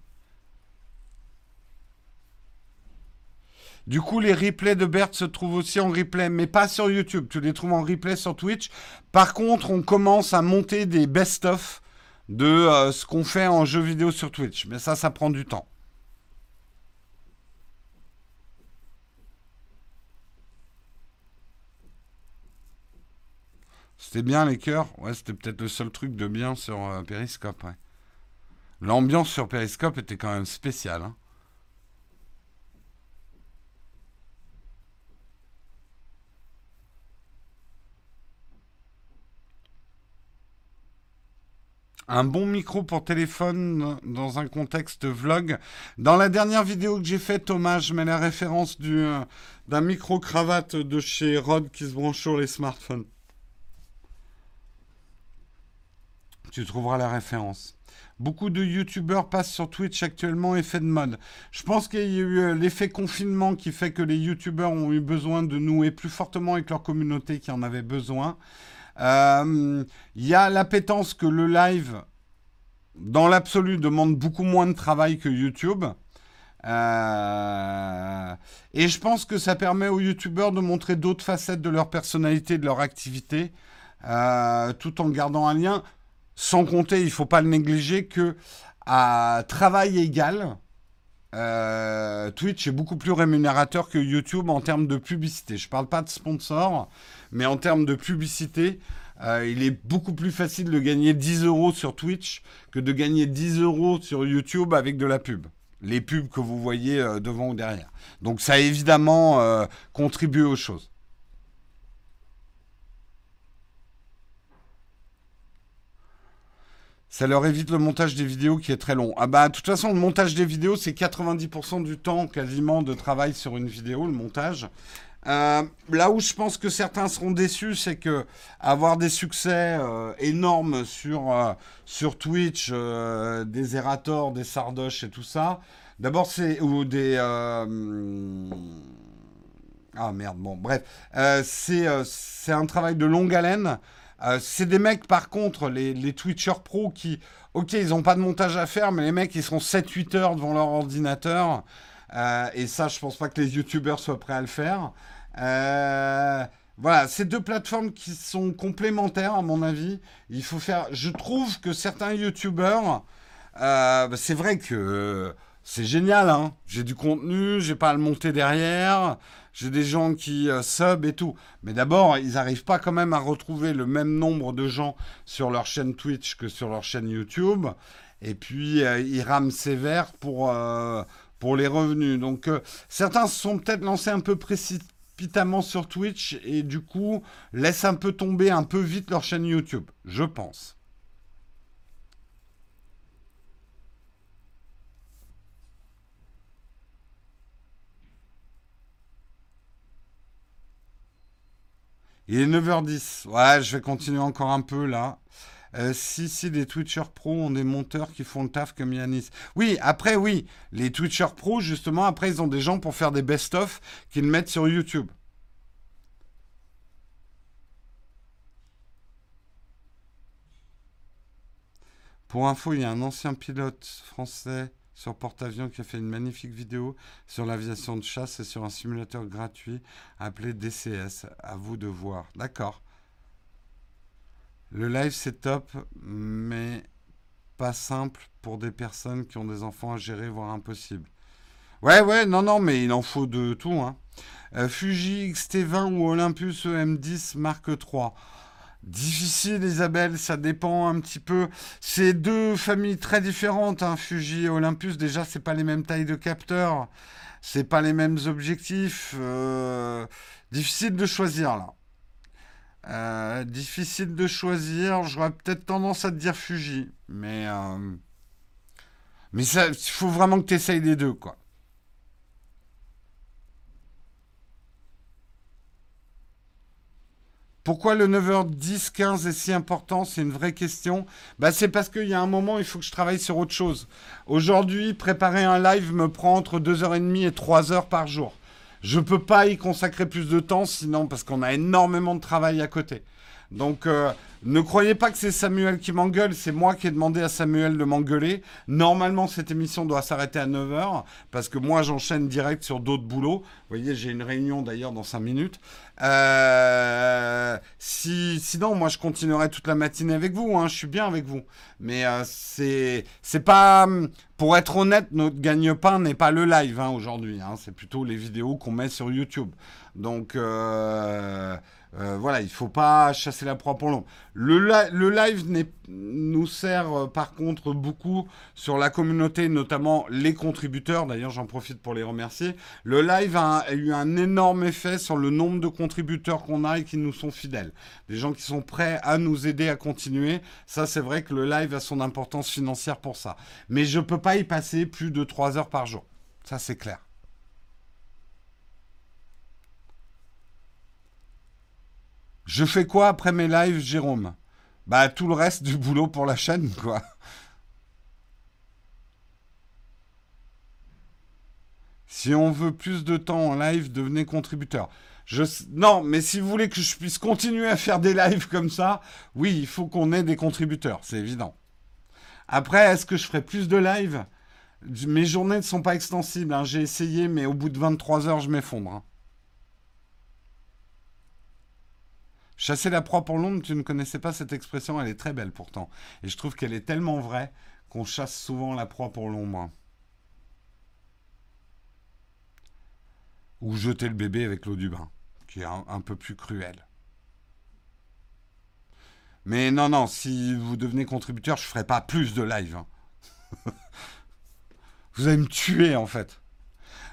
Du coup, les replays de Bert se trouvent aussi en replay, mais pas sur YouTube. Tu les trouves en replay sur Twitch. Par contre, on commence à monter des best-of de euh, ce qu'on fait en jeu vidéo sur Twitch. Mais ça, ça prend du temps. C'était bien les cœurs. Ouais, c'était peut-être le seul truc de bien sur euh, Periscope. L'ambiance sur Periscope était quand même spéciale. hein. Un bon micro pour téléphone dans un contexte vlog. Dans la dernière vidéo que j'ai faite, Thomas, je mets la référence euh, d'un micro cravate de chez Rode qui se branche sur les smartphones. Tu trouveras la référence. Beaucoup de youtubeurs passent sur Twitch actuellement, effet de mode. Je pense qu'il y a eu euh, l'effet confinement qui fait que les youtubeurs ont eu besoin de nouer plus fortement avec leur communauté qui en avait besoin. Euh, Il y a l'appétence que le live, dans l'absolu, demande beaucoup moins de travail que YouTube. Euh, et je pense que ça permet aux youtubeurs de montrer d'autres facettes de leur personnalité, de leur activité, euh, tout en gardant un lien. Sans compter, il ne faut pas le négliger, que à travail égal, euh, Twitch est beaucoup plus rémunérateur que YouTube en termes de publicité. Je ne parle pas de sponsor, mais en termes de publicité, euh, il est beaucoup plus facile de gagner 10 euros sur Twitch que de gagner 10 euros sur YouTube avec de la pub. Les pubs que vous voyez euh, devant ou derrière. Donc ça a évidemment contribué aux choses. Ça leur évite le montage des vidéos qui est très long. Ah bah, de toute façon, le montage des vidéos, c'est 90% du temps quasiment de travail sur une vidéo, le montage. Euh, là où je pense que certains seront déçus, c'est que avoir des succès euh, énormes sur, euh, sur Twitch, des Erator, des Sardoches et tout ça, d'abord c'est. ou des. ah merde, bon, bref. C'est un travail de longue haleine. Euh, c'est des mecs, par contre, les, les Twitchers pro qui, ok, ils n'ont pas de montage à faire, mais les mecs, ils seront 7-8 heures devant leur ordinateur. Euh, et ça, je pense pas que les YouTubers soient prêts à le faire. Euh, voilà, c'est deux plateformes qui sont complémentaires, à mon avis. Il faut faire. Je trouve que certains YouTubers, euh, bah, c'est vrai que c'est génial, hein. J'ai du contenu, j'ai pas à le monter derrière. J'ai des gens qui euh, sub et tout. Mais d'abord, ils n'arrivent pas quand même à retrouver le même nombre de gens sur leur chaîne Twitch que sur leur chaîne YouTube. Et puis, euh, ils rament sévère pour, euh, pour les revenus. Donc, certains se sont peut-être lancés un peu précipitamment sur Twitch et du coup, laissent un peu tomber un peu vite leur chaîne YouTube. Je pense. Il est 9h10. Ouais, je vais continuer encore un peu là. Euh, si, si, les Twitchers Pro ont des monteurs qui font le taf comme Yanis. Oui, après, oui. Les Twitchers Pro, justement, après, ils ont des gens pour faire des best-of qu'ils mettent sur YouTube. Pour info, il y a un ancien pilote français sur porte-avions qui a fait une magnifique vidéo sur l'aviation de chasse et sur un simulateur gratuit appelé DCS. À vous de voir. D'accord. Le live, c'est top, mais pas simple pour des personnes qui ont des enfants à gérer, voire impossible. Ouais, ouais, non, non, mais il en faut de tout. Hein. Euh, Fuji XT20 ou Olympus EM10 Mark III. Difficile, Isabelle, ça dépend un petit peu. C'est deux familles très différentes, hein, Fuji et Olympus. Déjà, c'est pas les mêmes tailles de capteurs, c'est pas les mêmes objectifs. euh, difficile de choisir là. Euh, difficile de choisir. J'aurais peut-être tendance à te dire Fuji, mais euh, mais ça, il faut vraiment que tu essayes les deux, quoi. Pourquoi le 9h10, 15 est si important? C'est une vraie question. Bah, c'est parce qu'il y a un moment, il faut que je travaille sur autre chose. Aujourd'hui, préparer un live me prend entre 2h30 et 3h par jour. Je peux pas y consacrer plus de temps, sinon, parce qu'on a énormément de travail à côté. Donc, euh, ne croyez pas que c'est Samuel qui m'engueule, c'est moi qui ai demandé à Samuel de m'engueuler. Normalement, cette émission doit s'arrêter à 9h, parce que moi, j'enchaîne direct sur d'autres boulots. Vous voyez, j'ai une réunion d'ailleurs dans 5 minutes. Euh, si, sinon, moi, je continuerai toute la matinée avec vous, hein, je suis bien avec vous. Mais euh, c'est pas... Pour être honnête, notre gagne-pain n'est pas le live hein, aujourd'hui, hein, c'est plutôt les vidéos qu'on met sur YouTube. Donc... euh, voilà, il faut pas chasser la proie pour l'ombre. Le, li- le live nous sert euh, par contre beaucoup sur la communauté, notamment les contributeurs. D'ailleurs, j'en profite pour les remercier. Le live a, a eu un énorme effet sur le nombre de contributeurs qu'on a et qui nous sont fidèles. Des gens qui sont prêts à nous aider à continuer. Ça, c'est vrai que le live a son importance financière pour ça. Mais je peux pas y passer plus de 3 heures par jour. Ça, c'est clair. Je fais quoi après mes lives, Jérôme? Bah, tout le reste du boulot pour la chaîne, quoi. Si on veut plus de temps en live, devenez contributeur. Non, mais si vous voulez que je puisse continuer à faire des lives comme ça, oui, il faut qu'on ait des contributeurs, c'est évident. Après, est-ce que je ferai plus de lives? Mes journées ne sont pas extensibles. hein. J'ai essayé, mais au bout de 23 heures, je m'effondre. hein. Chasser la proie pour l'ombre, tu ne connaissais pas cette expression, elle est très belle pourtant. Et je trouve qu'elle est tellement vraie qu'on chasse souvent la proie pour l'ombre. Ou jeter le bébé avec l'eau du bain, qui est un, peu plus cruel. Mais non, non, si vous devenez contributeur, je ferai pas plus de live. hein. [laughs] vous allez me tuer en fait.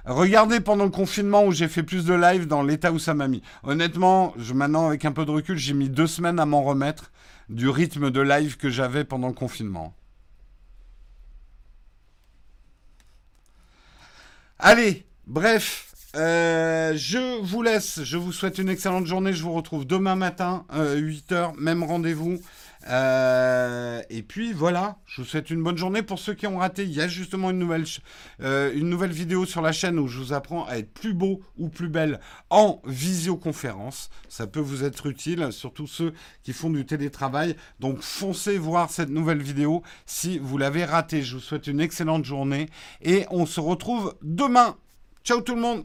Regardez pendant le confinement où j'ai fait plus de live dans l'état où ça m'a mis. Honnêtement, maintenant avec un peu de recul, j'ai mis deux semaines à m'en remettre du rythme de live que j'avais pendant le confinement. Allez, bref, euh, je vous laisse. Je vous souhaite une excellente journée. Je vous retrouve demain matin, euh, 8h, même rendez-vous. Euh, et puis voilà, je vous souhaite une bonne journée. Pour ceux qui ont raté, il y a justement une nouvelle, euh, une nouvelle vidéo sur la chaîne où je vous apprends à être plus beau ou plus belle en visioconférence. Ça peut vous être utile, surtout ceux qui font du télétravail. Donc foncez voir cette nouvelle vidéo si vous l'avez raté. Je vous souhaite une excellente journée et on se retrouve demain. Ciao tout le monde